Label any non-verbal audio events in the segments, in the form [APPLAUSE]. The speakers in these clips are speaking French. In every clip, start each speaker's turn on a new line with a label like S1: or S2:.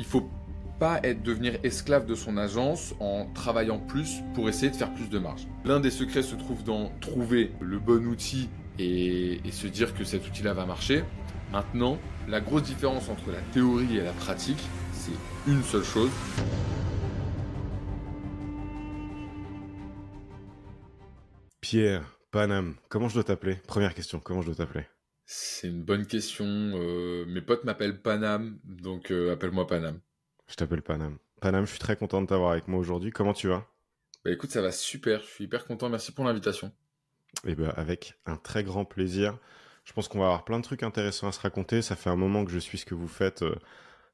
S1: il faut pas être devenir esclave de son agence en travaillant plus pour essayer de faire plus de marge. L'un des secrets se trouve dans trouver le bon outil et, et se dire que cet outil-là va marcher. Maintenant, la grosse différence entre la théorie et la pratique, c'est une seule chose.
S2: Pierre, Panam, comment je dois t'appeler? Première question, comment je dois t'appeler?
S1: C'est une bonne question. Euh, mes potes m'appellent Panam, donc euh, appelle-moi Panam.
S2: Je t'appelle Panam. Panam, je suis très content de t'avoir avec moi aujourd'hui. Comment tu vas?
S1: Bah écoute, ça va super. Je suis hyper content. Merci pour l'invitation.
S2: Eh ben, avec un très grand plaisir. Je pense qu'on va avoir plein de trucs intéressants à se raconter. Ça fait un moment que je suis ce que vous faites, euh,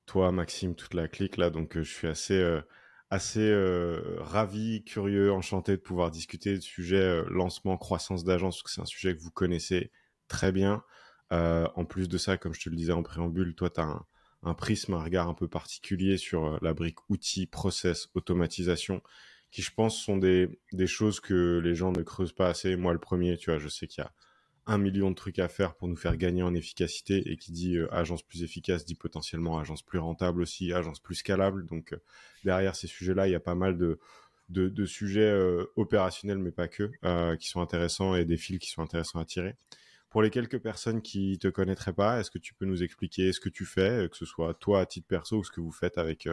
S2: toi, Maxime, toute la clique là, donc je suis assez assez ravi, curieux, enchanté de pouvoir discuter du sujet euh, lancement, croissance d'agence, parce que c'est un sujet que vous connaissez très bien. Euh, en plus de ça, comme je te le disais en préambule, toi, tu as un, prisme, un regard un peu particulier sur la brique outils, process, automatisation, qui je pense sont des, choses que les gens ne creusent pas assez. Moi, le premier, tu vois, je sais qu'il y a un million de trucs à faire pour nous faire gagner en efficacité et qui dit euh, agence plus efficace dit potentiellement agence plus rentable aussi, agence plus scalable. Donc euh, derrière ces sujets-là, il y a pas mal de, sujets euh, opérationnels, mais pas que, qui sont intéressants et des fils qui sont intéressants à tirer. Pour les quelques personnes qui te connaîtraient pas, est-ce que tu peux nous expliquer ce que tu fais, que ce soit toi à titre perso ou ce que vous faites avec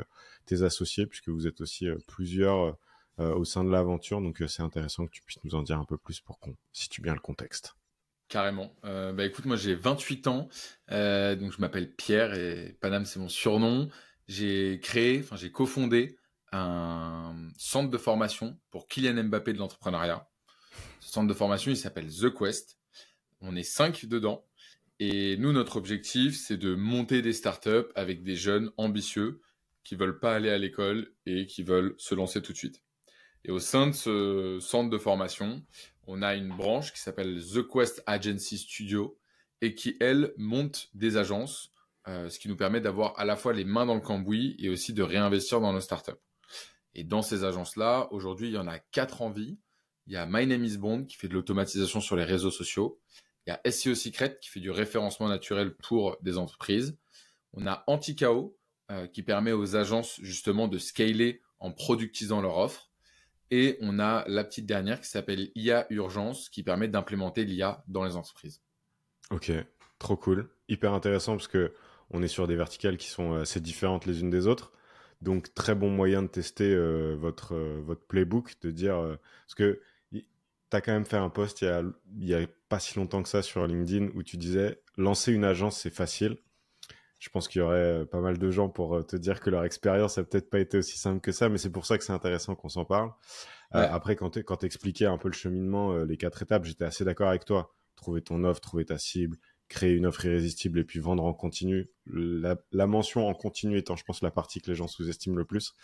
S2: tes associés, puisque vous êtes aussi plusieurs au sein de l'aventure. Donc c'est intéressant que tu puisses nous en dire un peu plus pour qu'on situe bien le contexte.
S1: Carrément. Euh, bah écoute, moi j'ai 28 ans, euh, donc je m'appelle Pierre et Panam c'est mon surnom. J'ai créé, enfin j'ai cofondé un centre de formation pour Kylian Mbappé de l'entrepreneuriat. Ce centre de formation, il s'appelle The Quest. On est cinq dedans. Et nous, notre objectif, c'est de monter des startups avec des jeunes ambitieux qui veulent pas aller à l'école et qui veulent se lancer tout de suite. Et au sein de ce centre de formation, on a une branche qui s'appelle The Quest Agency Studio et qui, elle, monte des agences, euh, ce qui nous permet d'avoir à la fois les mains dans le cambouis et aussi de réinvestir dans nos startups. Et dans ces agences-là, aujourd'hui, il y en a quatre en vie. Il y a My Name is Bond qui fait de l'automatisation sur les réseaux sociaux. Il y a SEO Secret qui fait du référencement naturel pour des entreprises. On a Anticao euh, qui permet aux agences justement de scaler en productisant leur offre. Et on a la petite dernière qui s'appelle IA Urgence, qui permet d'implémenter l'IA dans les entreprises.
S2: Ok, trop cool. Hyper intéressant parce que on est sur des verticales qui sont assez différentes les unes des autres. Donc très bon moyen de tester euh, votre euh, votre playbook, de dire euh, parce que tu as quand même fait un post il il y a pas si longtemps que ça sur LinkedIn où tu disais lancer une agence c'est facile je pense qu'il y aurait euh, pas mal de gens pour euh, te dire que leur expérience a peut-être pas été aussi simple que ça, mais c'est pour ça que c'est intéressant qu'on s'en parle. Euh, après, quand tu expliquais un peu le cheminement, les quatre étapes, j'étais assez d'accord avec toi. Trouver ton offre, trouver ta cible, créer une offre irrésistible et puis vendre en continu. La, mention en continu étant, je pense, la partie que les gens sous-estiment le plus.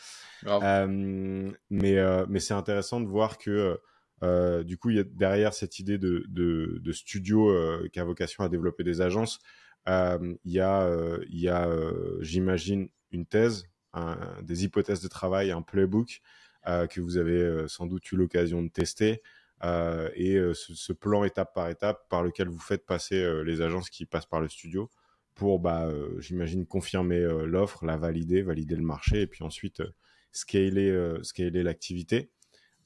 S2: mais mais c'est intéressant de voir que du coup, derrière cette idée de, studio qui a vocation à développer des agences, euh, il y a, euh, euh, j'imagine, une thèse, des hypothèses de travail, un playbook que vous avez sans doute eu l'occasion de tester. et ce, plan étape par étape par lequel vous faites passer les agences qui passent par le studio pour, bah, j'imagine, confirmer l'offre, la valider, valider le marché et puis ensuite scaler, scaler l'activité.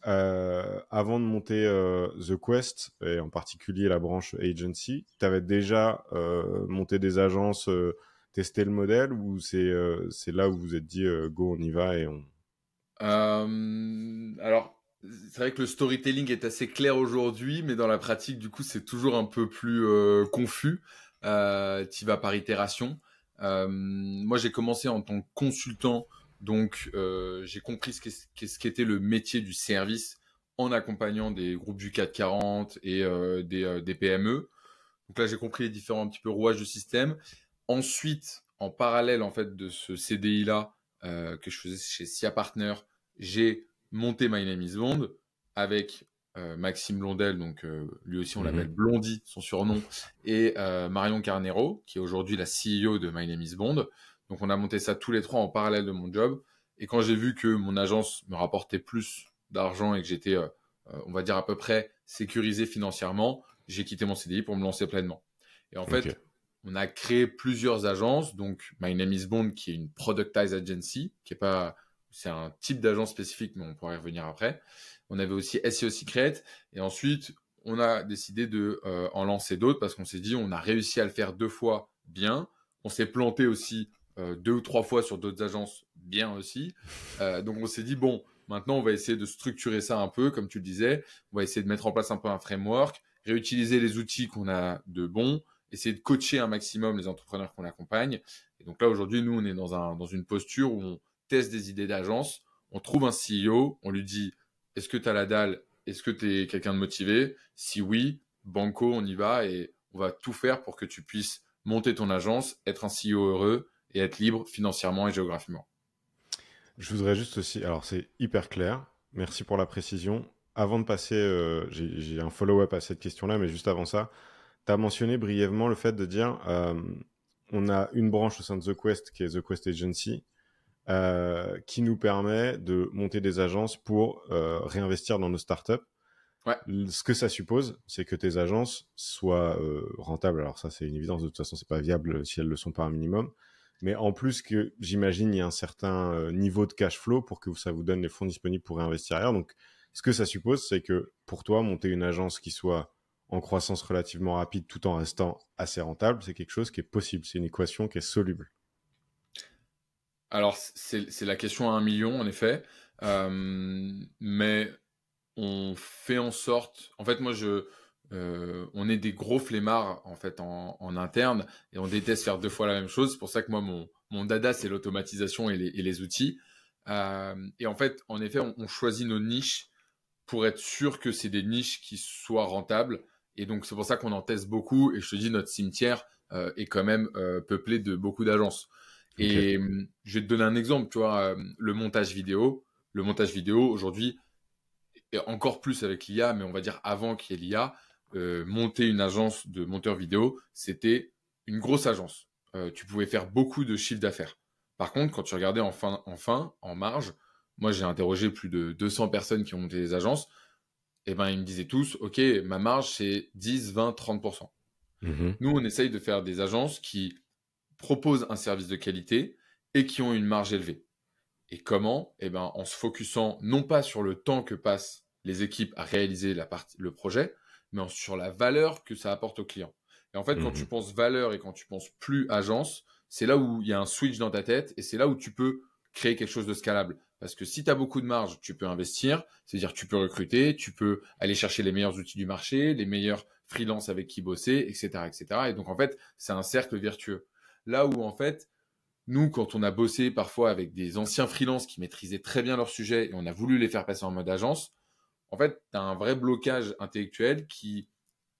S2: Euh, avant de monter euh, The Quest, et en particulier la branche agency, tu avais déjà euh, monté des agences, testé le modèle, ou c'est là où vous vous êtes dit go, on y va et on.
S1: alors, c'est vrai que le storytelling est assez clair aujourd'hui, mais dans la pratique, du coup, c'est toujours un peu plus confus. tu vas par itération. moi, j'ai commencé en tant que consultant donc, euh, j'ai compris ce qu'était le métier du service en accompagnant des groupes du 440 et euh, des, euh, des, PME. Donc là, j'ai compris les différents petits peu rouages du système. Ensuite, en parallèle en fait de ce CDI là que je faisais chez SIA Partner, j'ai monté My Name is Bond avec Maxime Blondel, donc lui aussi on mhm. l'appelle Blondie, son surnom, et Marion Carnero, qui est aujourd'hui la CEO de My Name is Bond. Donc on a monté ça tous les trois en parallèle de mon job. Et quand j'ai vu que mon agence me rapportait plus d'argent et que j'étais, euh, euh, on va dire à peu près sécurisé financièrement, j'ai quitté mon CDI pour me lancer pleinement. Et en fait, on a créé plusieurs agences. Donc, My Name is Bond, qui est une productized agency, qui est pas, c'est un type d'agence spécifique, mais on pourra y revenir après. On avait aussi SEO Secret. Et ensuite, on a décidé de euh, en lancer d'autres parce qu'on s'est dit, on a réussi à le faire deux fois bien. On s'est planté aussi euh, deux ou trois fois sur d'autres agences bien aussi. Euh, donc, on s'est dit, bon, maintenant, on va essayer de structurer ça un peu, comme tu le disais. On va essayer de mettre en place un peu un framework, réutiliser les outils qu'on a de bons, essayer de coacher un maximum les entrepreneurs qu'on accompagne. Et donc là, aujourd'hui, nous, on est dans, un, dans une posture où on teste des idées d'agence, on trouve un CEO, on lui dit, est-ce que tu as la dalle? Est-ce que tu es quelqu'un de motivé? Si oui, banco, on y va et on va tout faire pour que tu puisses monter ton agence, être un CEO heureux et être libre financièrement et géographiquement.
S2: Je voudrais juste aussi, alors c'est hyper clair, merci pour la précision. Avant de passer, euh, j'ai un follow-up à cette question-là, mais juste avant ça, tu as mentionné brièvement le fait de dire euh, on a une branche au sein de The Quest qui est The Quest Agency euh, qui nous permet de monter des agences pour réinvestir dans nos startups.
S1: Ouais.
S2: Ce que ça suppose, c'est que tes agences soient rentables. Alors ça, c'est une évidence. De toute façon, c'est pas viable si elles le sont pas un minimum. Mais en plus que j'imagine, il y a un certain niveau de cash flow pour que ça vous donne les fonds disponibles pour réinvestir ailleurs. Donc, ce que ça suppose, c'est que pour toi, monter une agence qui soit en croissance relativement rapide tout en restant assez rentable, c'est quelque chose qui est possible. C'est une équation qui est soluble.
S1: Alors, c'est la question à un million, en effet. Euh, mais on fait en sorte. En fait, moi, je. Euh, on est des gros flemmards en fait en, interne et on déteste faire deux fois la même chose. C'est pour ça que moi mon, mon dada c'est l'automatisation et les, outils. Euh, et en fait, en effet, on, choisit nos niches pour être sûr que c'est des niches qui soient rentables. Et donc c'est pour ça qu'on en teste beaucoup. Et je te dis, notre cimetière est quand même peuplé de beaucoup d'agences. Et je vais te donner un exemple, tu vois, le montage vidéo. Le montage vidéo, aujourd'hui, et encore plus avec l'IA, mais on va dire avant qu'il y ait l'IA, euh, monter une agence de monteurs vidéo, c'était une grosse agence. Euh, tu pouvais faire beaucoup de chiffre d'affaires. Par contre, quand tu regardais en fin, en, fin, en marge, moi j'ai interrogé plus de 200 personnes qui ont monté des agences, et eh ben ils me disaient tous, ok, ma marge c'est 10, 20, 30%. Nous, on essaye de faire des agences qui proposent un service de qualité et qui ont une marge élevée. Et comment? Eh ben, en se focusant non pas sur le temps que passent les équipes à réaliser la partie, le projet, mais sur la valeur que ça apporte au client. Et en fait, quand tu mmh penses valeur et quand tu penses plus agence, c'est là où il y a un switch dans ta tête et c'est là où tu peux créer quelque chose de scalable. Parce que si tu as beaucoup de marge, tu peux investir, c'est-à-dire tu peux recruter, tu peux aller chercher les meilleurs outils du marché, les meilleurs freelances avec qui bosser, etc., etc. Et donc en fait, c'est un cercle vertueux. Là où, en fait, nous, quand on a bossé parfois avec des anciens freelances qui maîtrisaient très bien leur sujet et on a voulu les faire passer en mode agence, en fait, tu as un vrai blocage intellectuel qui,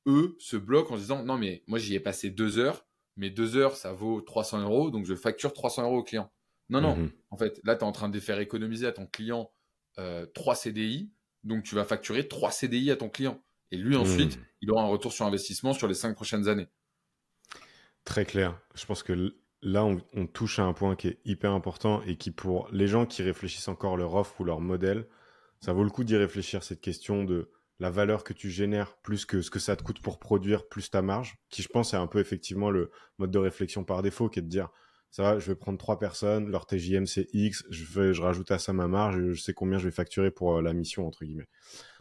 S1: eux, se bloquent en se disant non, mais moi, j'y ai passé deux heures, mais deux heures, ça vaut 300 euros, donc je facture 300 euros au client. Non, non, mhm. en fait, là, tu es en train de faire économiser à ton client euh, 3 CDI, donc tu vas facturer 3 CDI à ton client. Et lui, ensuite, mhm. il aura un retour sur investissement sur les 5 prochaines années.
S2: Très clair. Je pense que là, on, touche à un point qui est hyper important et qui, pour les gens qui réfléchissent encore leur offre ou leur modèle, ça vaut le coup d'y réfléchir, cette question de la valeur que tu génères plus que ce que ça te coûte pour produire, plus ta marge, qui je pense est un peu effectivement le mode de réflexion par défaut, qui est de dire, ça va, je vais prendre trois personnes, leur TJM c'est X, je, vais, je rajoute à ça ma marge, je sais combien je vais facturer pour euh, la mission, entre guillemets.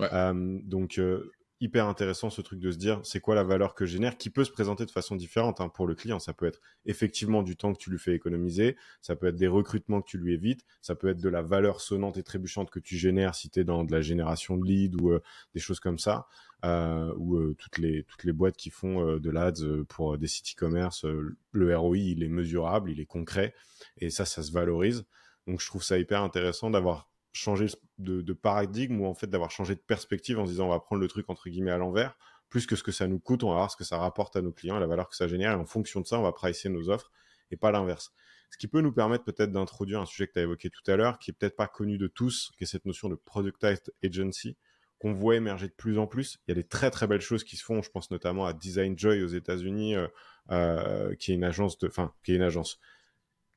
S2: Euh, donc, euh, hyper intéressant ce truc de se dire c'est quoi la valeur que je génère qui peut se présenter de façon différente hein, pour le client. Ça peut être effectivement du temps que tu lui fais économiser, ça peut être des recrutements que tu lui évites, ça peut être de la valeur sonnante et trébuchante que tu génères si tu es dans de la génération de leads ou euh, des choses comme ça, euh, ou euh, toutes, les, toutes les boîtes qui font de l'ADS pour des sites e-commerce, le ROI il est mesurable, il est concret et ça, ça se valorise. Donc je trouve ça hyper intéressant d'avoir changer de, paradigme ou en fait d'avoir changé de perspective en se disant on va prendre le truc entre guillemets à l'envers, plus que ce que ça nous coûte, on va voir ce que ça rapporte à nos clients et la valeur que ça génère et en fonction de ça on va pricer nos offres et pas l'inverse. Ce qui peut nous permettre peut-être d'introduire un sujet que tu as évoqué tout à l'heure, qui est peut-être pas connu de tous, qui est cette notion de productized agency qu'on voit émerger de plus en plus. Il y a des très très belles choses qui se font. Je pense notamment à Design Joy aux États-Unis, euh, euh, qui est une agence de, enfin, qui est une agence,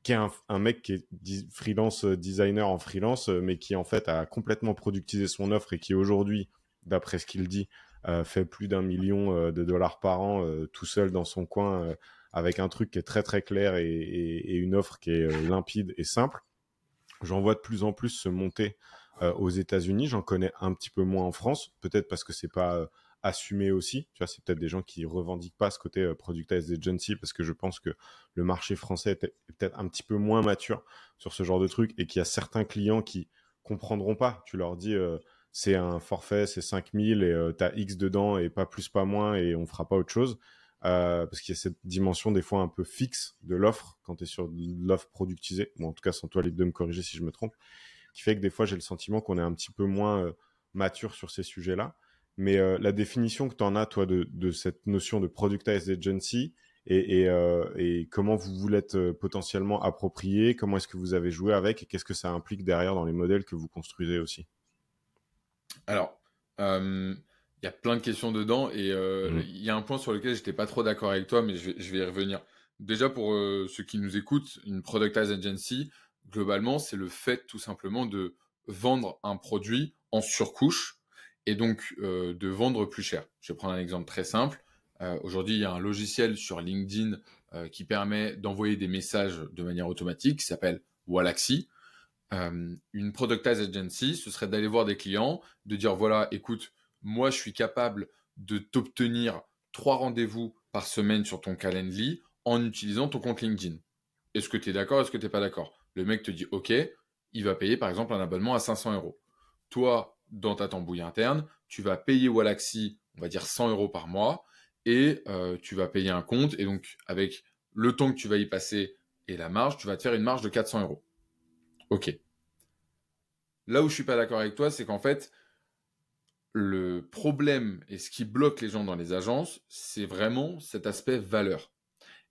S2: qui est un, mec qui est freelance euh, designer en freelance, euh, mais qui en fait a complètement productisé son offre et qui aujourd'hui, d'après ce qu'il dit, euh, fait plus d'un million de dollars par an tout seul dans son coin avec un truc qui est très très clair et, une offre qui est limpide et simple. J'en vois de plus en plus se monter aux États-Unis. J'en connais un petit peu moins en France, peut-être parce que c'est pas euh, assumé aussi. Tu vois, c'est peut-être des gens qui revendiquent pas ce côté euh, productized agency parce que je pense que le marché français est peut-être un petit peu moins mature sur ce genre de truc et qu'il y a certains clients qui comprendront pas. Tu leur dis c'est un forfait, c'est 5000 et tu as X dedans et pas plus, pas moins et on fera pas autre chose. parce qu'il y a cette dimension des fois un peu fixe de l'offre quand tu es sur l'offre productisée, ou en tout cas sans toi libre de me corriger si je me trompe qui fait que des fois j'ai le sentiment qu'on est un petit peu moins euh, mature sur ces sujets-là. Mais euh, la définition que tu en as, toi, de, cette notion de productized agency et, euh, et, comment vous vous l'êtes potentiellement approprié, comment est-ce que vous avez joué avec et qu'est-ce que ça implique derrière dans les modèles que vous construisez aussi?
S1: Alors, il y a plein de questions dedans et mmh. il y a un point sur lequel j'étais pas trop d'accord avec toi, mais je vais, je vais, y revenir. Déjà, pour ceux qui nous écoutent, une productized agency, globalement, c'est le fait tout simplement de vendre un produit en surcouche et donc euh, de vendre plus cher. Je vais prendre un exemple très simple. Euh, aujourd'hui, il y a un logiciel sur LinkedIn euh, qui permet d'envoyer des messages de manière automatique qui s'appelle Wallaxy. une productized agency, ce serait d'aller voir des clients, de dire voilà, écoute, moi je suis capable de t'obtenir trois rendez-vous par semaine sur ton Calendly en utilisant ton compte LinkedIn. Est-ce que tu es d'accord Est-ce que tu n'es pas d'accord? Le mec te dit OK, il va payer par exemple un abonnement à 500 euros. Toi, dans ta tambouille interne, tu vas payer Wallaxy, on va dire 100 euros par mois, et euh, tu vas payer un compte. Et donc, avec le temps que tu vas y passer et la marge, tu vas te faire une marge de 400 euros. OK. Là où je suis pas d'accord avec toi, c'est qu'en fait, le problème et ce qui bloque les gens dans les agences, c'est vraiment cet aspect valeur.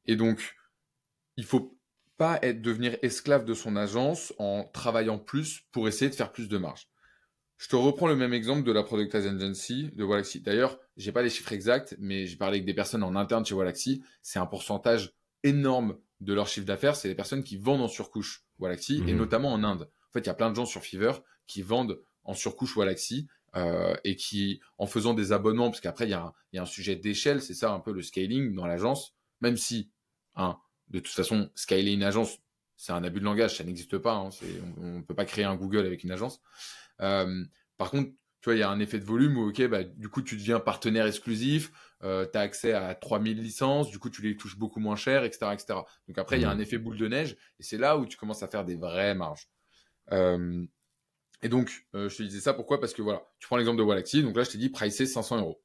S1: Et donc, il faut pas être, devenir esclave de son agence en travaillant plus pour essayer de faire plus de marge. Je te reprends le même exemple de la Productized Agency de Wallaxy. D'ailleurs, j'ai pas les chiffres exacts, mais j'ai parlé avec des personnes en interne chez Wallaxy. C'est un pourcentage énorme de leur chiffre d'affaires. C'est les personnes qui vendent en surcouche Wallaxy, et mhm. notamment en Inde. En fait, il y a plein de gens sur Fiverr qui vendent en surcouche Wallaxy euh, et qui, en faisant des abonnements, parce qu'après, il y, a un, y a un sujet d'échelle, c'est ça un peu le scaling dans l'agence, même si, hein, de toute façon, scaler une agence, c'est un abus de langage, ça n'existe pas. Hein, on ne peut pas créer un Google avec une agence. Par contre, tu vois, il y a un effet de volume où, ok, bah, du coup, tu deviens partenaire exclusif, euh, tu as accès à 3000 licences, du coup, tu les touches beaucoup moins cher, etc. etc. Donc après, il y a un mmh. effet boule de neige, et c'est là où tu commences à faire des vraies marges. Euh, et donc, je te disais ça pourquoi? Parce que voilà, tu prends l'exemple de Wallaxy, donc là, je t'ai dit pricer 500 euros.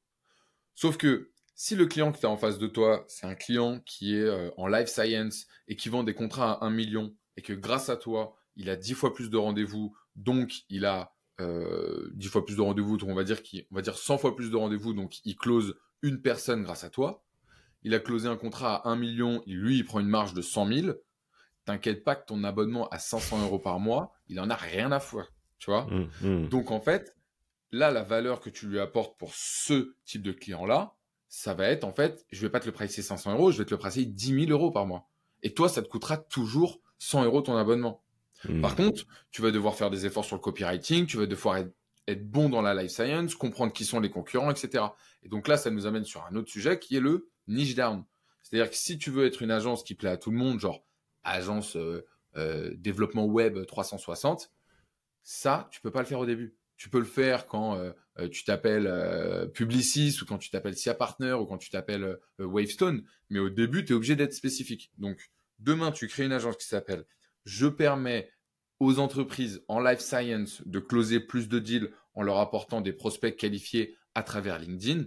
S1: Sauf que si le client que tu as en face de toi, c'est un client qui est en life science et qui vend des contrats à 1 million et que grâce à toi, il a 10 fois plus de rendez-vous, donc il a 10 fois plus de rendez-vous, donc on va dire on va dire 100 fois plus de rendez-vous, donc il close une personne grâce à toi. Il a closé un contrat à 1 million, lui il prend une marge de 100 000. T'inquiète pas que ton abonnement à 500 euros par mois, il en a rien à foutre, tu vois. Mmh, mmh. Donc en fait, là la valeur que tu lui apportes pour ce type de client là, ça va être en fait, je vais pas te le pricer 500 euros, je vais te le pricer 10 000 euros par mois. Et toi, ça te coûtera toujours 100 euros ton abonnement. Hmm. Par contre, tu vas devoir faire des efforts sur le copywriting, tu vas devoir être, bon dans la life science, comprendre qui sont les concurrents, etc. Et donc là, ça nous amène sur un autre sujet qui est le niche down. C'est-à-dire que si tu veux être une agence qui plaît à tout le monde, genre agence euh, euh, développement web 360, ça, tu peux pas le faire au début. Tu peux le faire quand euh, tu t'appelles Publicis ou quand tu t'appelles SIA Partner ou quand tu t'appelles Wavestone. Mais au début, tu es obligé d'être spécifique. Donc, demain, tu crées une agence qui s'appelle Je permets aux entreprises en life science de closer plus de deals en leur apportant des prospects qualifiés à travers LinkedIn.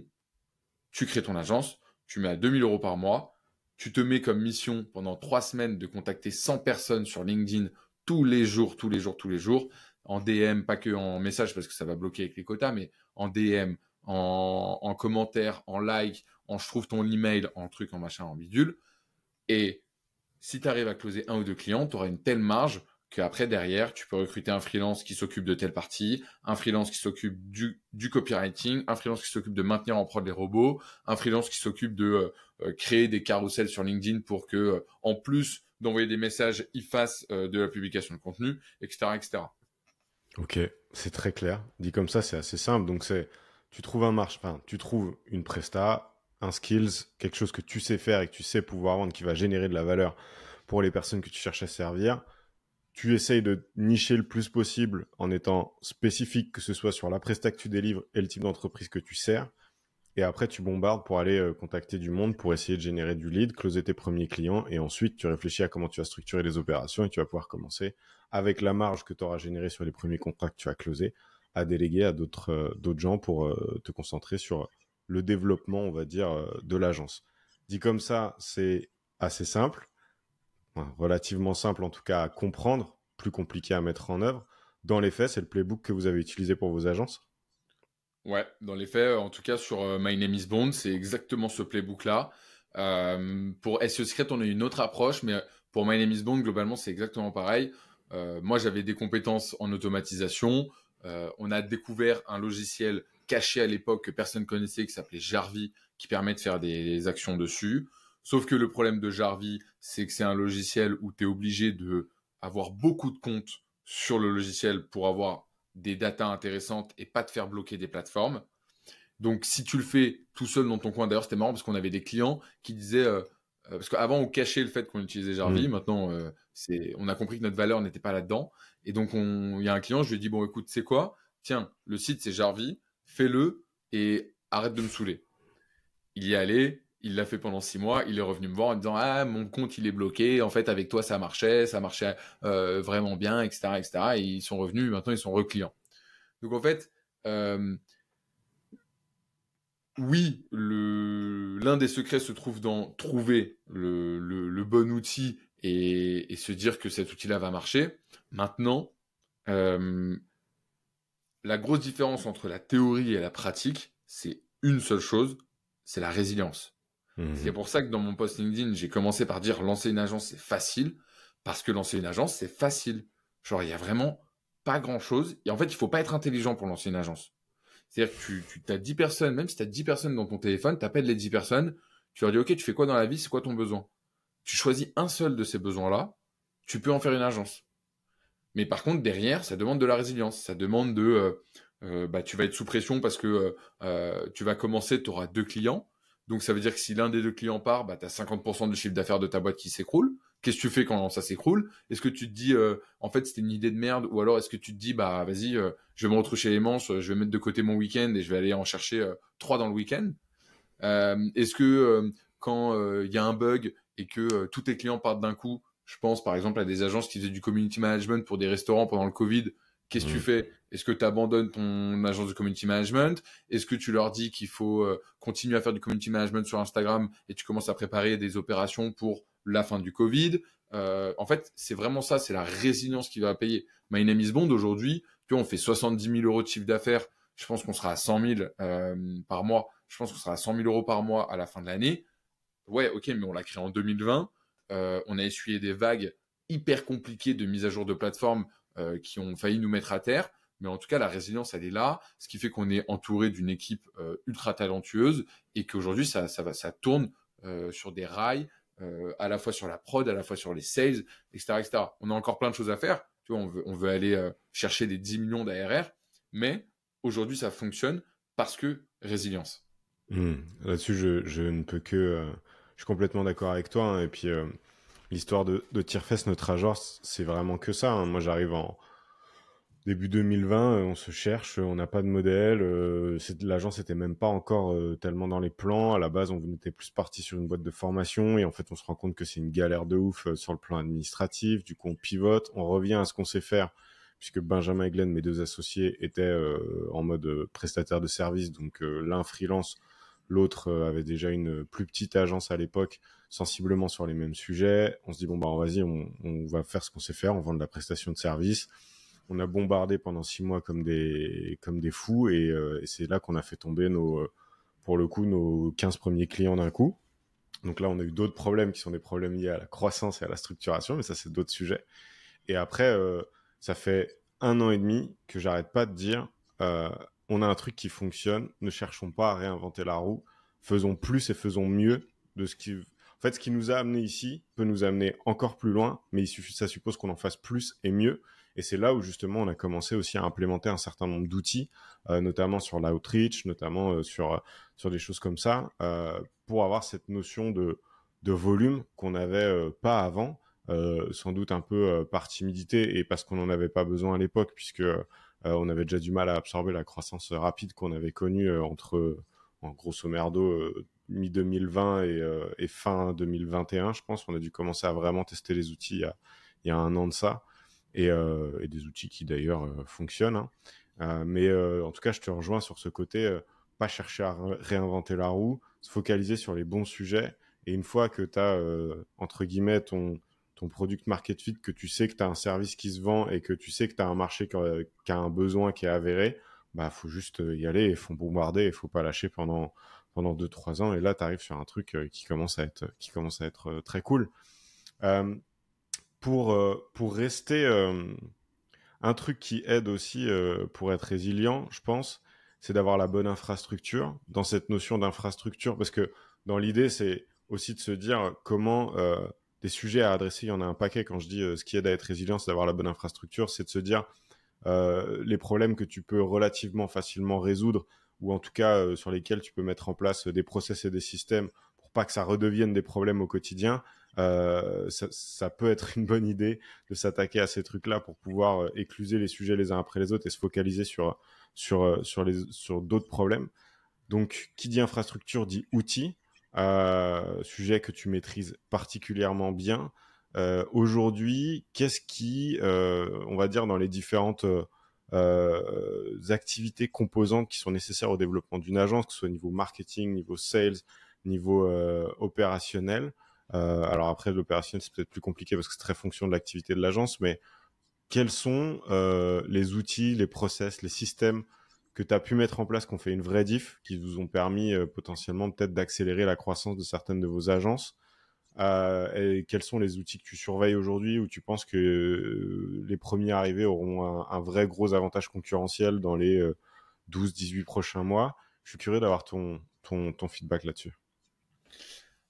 S1: Tu crées ton agence, tu mets à 2000 euros par mois, tu te mets comme mission pendant trois semaines de contacter 100 personnes sur LinkedIn tous les jours, tous les jours, tous les jours en DM, pas que en message parce que ça va bloquer avec les quotas, mais en DM, en, en commentaire, en like, en je trouve ton email, en truc, en machin, en bidule. Et si tu arrives à closer un ou deux clients, tu auras une telle marge qu'après, derrière, tu peux recruter un freelance qui s'occupe de telle partie, un freelance qui s'occupe du, copywriting, un freelance qui s'occupe de maintenir en prod les robots, un freelance qui s'occupe de euh, euh, créer des carousels sur LinkedIn pour que, euh, en plus d'envoyer des messages, il fasse de la publication de contenu, etc., etc.
S2: Ok, c'est très clair. Dit comme ça, c'est assez simple. Donc c'est, tu trouves un marche, enfin, tu trouves une presta, un skills, quelque chose que tu sais faire et que tu sais pouvoir vendre, qui va générer de la valeur pour les personnes que tu cherches à servir. Tu essayes de nicher le plus possible en étant spécifique, que ce soit sur la presta que tu délivres et le type d'entreprise que tu sers. Et après, tu bombardes pour aller euh, contacter du monde, pour essayer de générer du lead, closer tes premiers clients. Et ensuite, tu réfléchis à comment tu vas structurer les opérations et tu vas pouvoir commencer avec la marge que tu auras générée sur les premiers contrats que tu as closés à déléguer à d'autres euh, gens pour euh, te concentrer sur le développement, on va dire, de l'agence. Dit comme ça, c'est assez simple, relativement simple en tout cas à comprendre, plus compliqué à mettre en œuvre. Dans les faits, c'est le playbook que vous avez utilisé pour vos agences?
S1: Ouais, dans les faits, en tout cas sur euh, My Name is Bond, c'est exactement ce playbook-là. Euh, pour SEO Secret, on a une autre approche, mais pour My Name is Bond, globalement, c'est exactement pareil. Euh, moi, j'avais des compétences en automatisation. on a découvert un logiciel caché à l'époque que personne connaissait qui s'appelait Jarvis, qui permet de faire des, actions dessus. Sauf que le problème de Jarvis, c'est que c'est un logiciel où tu es obligé de avoir beaucoup de comptes sur le logiciel pour avoir des datas intéressantes et pas te faire bloquer des plateformes. Donc, si tu le fais tout seul dans ton coin, d'ailleurs, c'était marrant parce qu'on avait des clients qui disaient, euh, euh, parce qu'avant, on cachait le fait qu'on utilisait Jarvis. Mm. Maintenant, euh, c'est, on a compris que notre valeur n'était pas là-dedans. Et donc, il y a un client, je lui ai dit, bon, écoute, c'est quoi? Tiens, le site, c'est Jarvis, fais-le et arrête de me saouler. Il y est allé, il l'a fait pendant six mois. Il est revenu me voir en disant ah mon compte il est bloqué. En fait avec toi ça marchait, ça marchait euh, vraiment bien, etc., etc. Et ils sont revenus. Maintenant ils sont reclients. Donc en fait euh, oui l'un des secrets se trouve dans trouver le, bon outil et, se dire que cet outil-là va marcher. Maintenant euh, la grosse différence entre la théorie et la pratique, c'est une seule chose, c'est la résilience. Mhm. C'est pour ça que dans mon post LinkedIn, j'ai commencé par dire lancer une agence, c'est facile. Parce que lancer une agence, c'est facile. Genre, il y a vraiment pas grand chose. Et en fait, il faut pas être intelligent pour lancer une agence. C'est-à-dire que tu, tu as 10 personnes, même si tu as 10 personnes dans ton téléphone, tu appelles les 10 personnes, tu leur dis, OK, tu fais quoi dans la vie? C'est quoi ton besoin? Tu choisis un seul de ces besoins-là, tu peux en faire une agence. Mais par contre, derrière, ça demande de la résilience. Ça demande de, euh, euh, bah, tu vas être sous pression parce que euh, tu vas commencer, tu auras deux clients donc ça veut dire que si l'un des deux clients part, bah, tu as 50% du chiffre d'affaires de ta boîte qui s'écroule. Qu'est-ce que tu fais quand ça s'écroule? Est-ce que tu te dis, en fait, c'était une idée de merde? Ou alors est-ce que tu te dis, bah vas-y, je vais me retroucher les manches, je vais mettre de côté mon week-end et je vais aller en chercher trois dans le week-end? Est-ce que quand il y a un bug et que tous tes clients partent d'un coup, je pense par exemple à des agences qui faisaient du community management pour des restaurants pendant le Covid, Qu'est-ce que tu mmh. fais? Est-ce que tu abandonnes ton agence de community management? Est-ce que tu leur dis qu'il faut euh, continuer à faire du community management sur Instagram et tu commences à préparer des opérations pour la fin du Covid? Euh, En fait, c'est vraiment ça, c'est la résilience qui va payer. My name is Bond aujourd'hui, tu vois, on fait 70 000 euros de chiffre d'affaires. Je pense qu'on sera à 100 000 euh, par mois. Je pense qu'on sera à 100 000 euros par mois à la fin de l'année. Ouais, ok, mais on l'a créé en 2020. On a essuyé des vagues hyper compliquées de mise à jour de plateforme euh, qui ont failli nous mettre à terre. Mais en tout cas, la résilience, elle est là, ce qui fait qu'on est entouré d'une équipe euh, ultra talentueuse et qu'aujourd'hui, ça, ça, va, ça tourne euh, sur des rails, à la fois sur la prod, à la fois sur les sales, etc., etc. On a encore plein de choses à faire. Tu vois, on veut, aller chercher des 10 millions d'ARR, mais aujourd'hui, ça fonctionne parce que résilience.
S2: Hmm. Là-dessus, je, ne peux que. Je suis complètement d'accord avec toi. Hein, et puis, l'histoire de, de notre agence, c'est vraiment que ça. Hein. Moi, j'arrive en début 2020, euh, on se cherche, on n'a pas de modèle. Euh, l'agence n'était même pas encore euh, tellement dans les plans. À la base, on était plus parti sur une boîte de formation et en fait, on se rend compte que c'est une galère de ouf sur le plan administratif. Du coup, on pivote, on revient à ce qu'on sait faire puisque Benjamin et Glenn, mes deux associés, étaient en mode prestataire de service, donc l'un freelance, l'autre avait déjà une plus petite agence à l'époque sensiblement sur les mêmes sujets. On se dit bon bah vas-y, on, va faire ce qu'on sait faire, on vend de la prestation de service. On a bombardé pendant six mois comme des comme des fous et, euh, c'est là qu'on a fait tomber nos euh, pour le coup nos 15 premiers clients d'un coup. Donc là, on a eu d'autres problèmes qui sont des problèmes liés à la croissance et à la structuration, mais ça c'est d'autres sujets. Et après, euh, ça fait un an et demi que j'arrête pas de dire on a un truc qui fonctionne, ne cherchons pas à réinventer la roue, faisons plus et faisons mieux de ce qui fait, ce qui nous a amené ici peut nous amener encore plus loin, mais ça suppose qu'on en fasse plus et mieux. Et c'est là où justement on a commencé aussi à implémenter un certain nombre d'outils, euh, notamment sur l'outreach, notamment euh, sur sur des choses comme ça, euh, pour avoir cette notion de de volume qu'on n'avait pas avant, sans doute un peu par timidité et parce qu'on n'en avait pas besoin à l'époque, puisque on avait déjà du mal à absorber la croissance rapide qu'on avait connue entre en grosso merdo mi 2020 et, fin 2021, je pense. On a dû commencer à vraiment tester les outils il y a, un an de ça. Euh, et, des outils qui d'ailleurs euh, fonctionnent. Hein. Euh, mais en tout cas, je te rejoins sur ce côté, pas chercher à réinventer la roue, se focaliser sur les bons sujets. Et une fois que tu as, entre guillemets, ton, ton product market fit, que tu sais que tu as un service qui se vend et que tu sais que tu as un marché qui a, un besoin qui est avéré, bah faut juste y aller et faut bombarder, il faut pas lâcher pendant pendant 2 3 ans et là tu arrives sur un truc qui commence à être qui commence à être très cool. Euh, pour, euh, rester euh, un truc qui aide aussi euh, pour être résilient, je pense, c'est d'avoir la bonne infrastructure dans cette notion d'infrastructure, parce que dans l'idée, c'est aussi de se dire comment des sujets à adresser, il y en a un paquet quand je dis ce qui aide à être résilient, c'est d'avoir la bonne infrastructure, c'est de se dire les problèmes que tu peux relativement facilement résoudre, ou en tout cas sur lesquels tu peux mettre en place des process et des systèmes pour pas que ça redevienne des problèmes au quotidien, euh, ça, peut être une bonne idée de s'attaquer à ces trucs-là pour pouvoir euh, écluser les sujets les uns après les autres et se focaliser sur sur euh, sur les sur d'autres problèmes. Donc, qui dit infrastructure dit outils, sujet que tu maîtrises particulièrement bien. Aujourd'hui, qu'est-ce qui, on va dire, dans les différentes activités composantes qui sont nécessaires au développement d'une agence, que ce soit niveau marketing, niveau sales, niveau opérationnel, euh, alors après, l'opérationnel, c'est peut-être plus compliqué parce que c'est très fonction de l'activité de l'agence, mais quels sont euh, les outils, les process, les systèmes que tu as pu mettre en place, qui ont fait une vraie diff, qui vous ont permis euh, potentiellement peut-être d'accélérer la croissance de certaines de vos agences et quels sont les outils que tu surveilles aujourd'hui où tu penses que les premiers arrivés auront un, vrai gros avantage concurrentiel dans les 12-18 prochains mois? Je suis curieux d'avoir ton, ton, feedback là-dessus.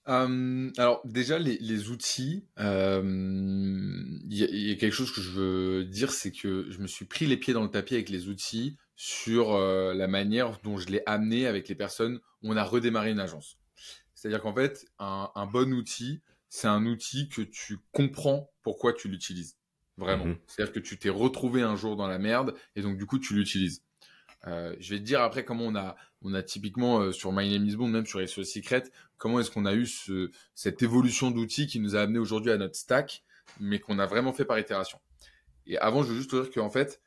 S1: Euh, alors déjà les, outils, euh, il y, a quelque chose que je veux dire, c'est que je me suis pris les pieds dans le tapis avec les outils sur euh, la manière dont je l'ai amené avec les personnes on a redémarré une agence. C'est-à-dire qu'en fait, un, bon outil, c'est un outil que tu comprends pourquoi tu l'utilises. Vraiment. Mmh C'est-à-dire que tu t'es retrouvé un jour dans la merde et donc du coup tu l'utilises. Euh, je vais te dire après comment on a, on a typiquement euh, sur My Name is Bond, même sur SEO Secret, comment est-ce qu'on a eu ce, cette évolution d'outils qui nous a amené aujourd'hui à notre stack, mais qu'on a vraiment fait par itération. Et avant, je veux juste te dire qu'en fait,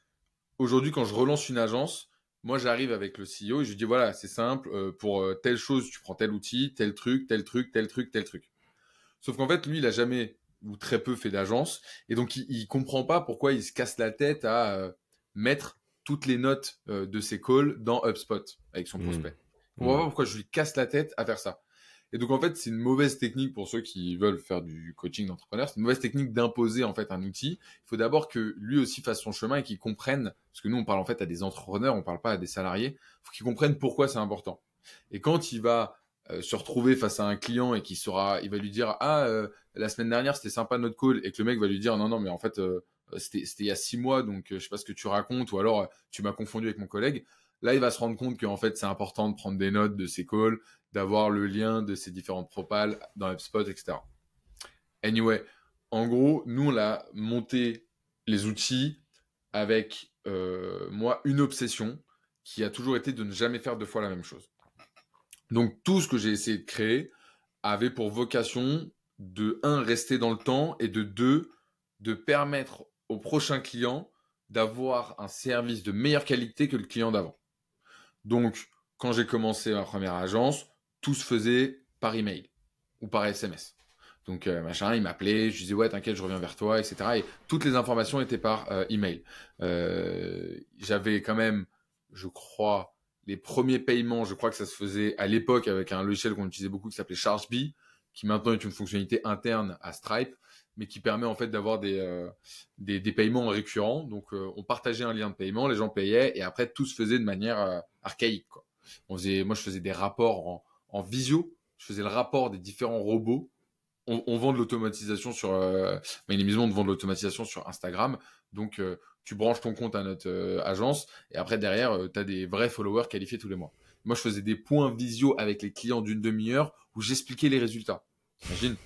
S1: aujourd'hui, quand je relance une agence, moi, j'arrive avec le CEO et je lui dis voilà, c'est simple, euh, pour telle chose, tu prends tel outil, tel truc, tel truc, tel truc, tel truc. Sauf qu'en fait, lui, il a jamais ou très peu fait d'agence et donc il, il comprend pas pourquoi il se casse la tête à mettre toutes les notes euh, de ses calls dans HubSpot avec son mmh. prospect. On va voir pourquoi je lui casse la tête à faire ça. Et donc en fait, c'est une mauvaise technique pour ceux qui veulent faire du coaching d'entrepreneur. C'est une mauvaise technique d'imposer en fait un outil. Il faut d'abord que lui aussi fasse son chemin et qu'il comprenne, parce que nous on parle en fait à des entrepreneurs, on parle pas à des salariés. Il faut qu'il comprenne pourquoi c'est important. Et quand il va euh, se retrouver face à un client et qu'il sera, il va lui dire ah euh, la semaine dernière c'était sympa notre call et que le mec va lui dire non non mais en fait euh, c'était il y a six mois, donc euh, je sais pas ce que tu racontes, ou alors tu m'as confondu avec mon collègue. Là, il va se rendre compte qu'en fait, c'est important de prendre des notes de ses calls, d'avoir le lien de ses différentes propales dans HubSpot, etc. Anyway, en gros, nous, on a monté les outils avec moi une obsession qui a toujours été de ne jamais faire deux fois la même chose. Donc tout ce que j'ai essayé de créer avait pour vocation de un rester dans le temps et de deux de permettre au prochain client d'avoir un service de meilleure qualité que le client d'avant. Donc, quand j'ai commencé ma première agence, tout se faisait par email ou par SMS. Donc, euh, machin, il m'appelait, je disais, ouais, t'inquiète, je reviens vers toi, etc. Et toutes les informations étaient par euh, email. Euh, j'avais quand même, je crois, les premiers paiements, je crois que ça se faisait à l'époque avec un logiciel qu'on utilisait beaucoup qui s'appelait ChargeBee, qui maintenant est une fonctionnalité interne à Stripe mais qui permet en fait d'avoir des, euh, des, paiements récurrents. Donc, euh, on partageait un lien de paiement, les gens payaient, et après, tout se faisait de manière archaïque. Moi, je faisais des rapports en, en, visio. Je faisais le rapport des différents robots on, vend de l'automatisation sur, euh, de l'automatisation sur Instagram. Donc, euh, tu branches ton compte à notre euh, agence et après, derrière, tu as des vrais followers qualifiés tous les mois. Moi, je faisais des points visio avec les clients d'une demi-heure où j'expliquais les résultats. Imagine.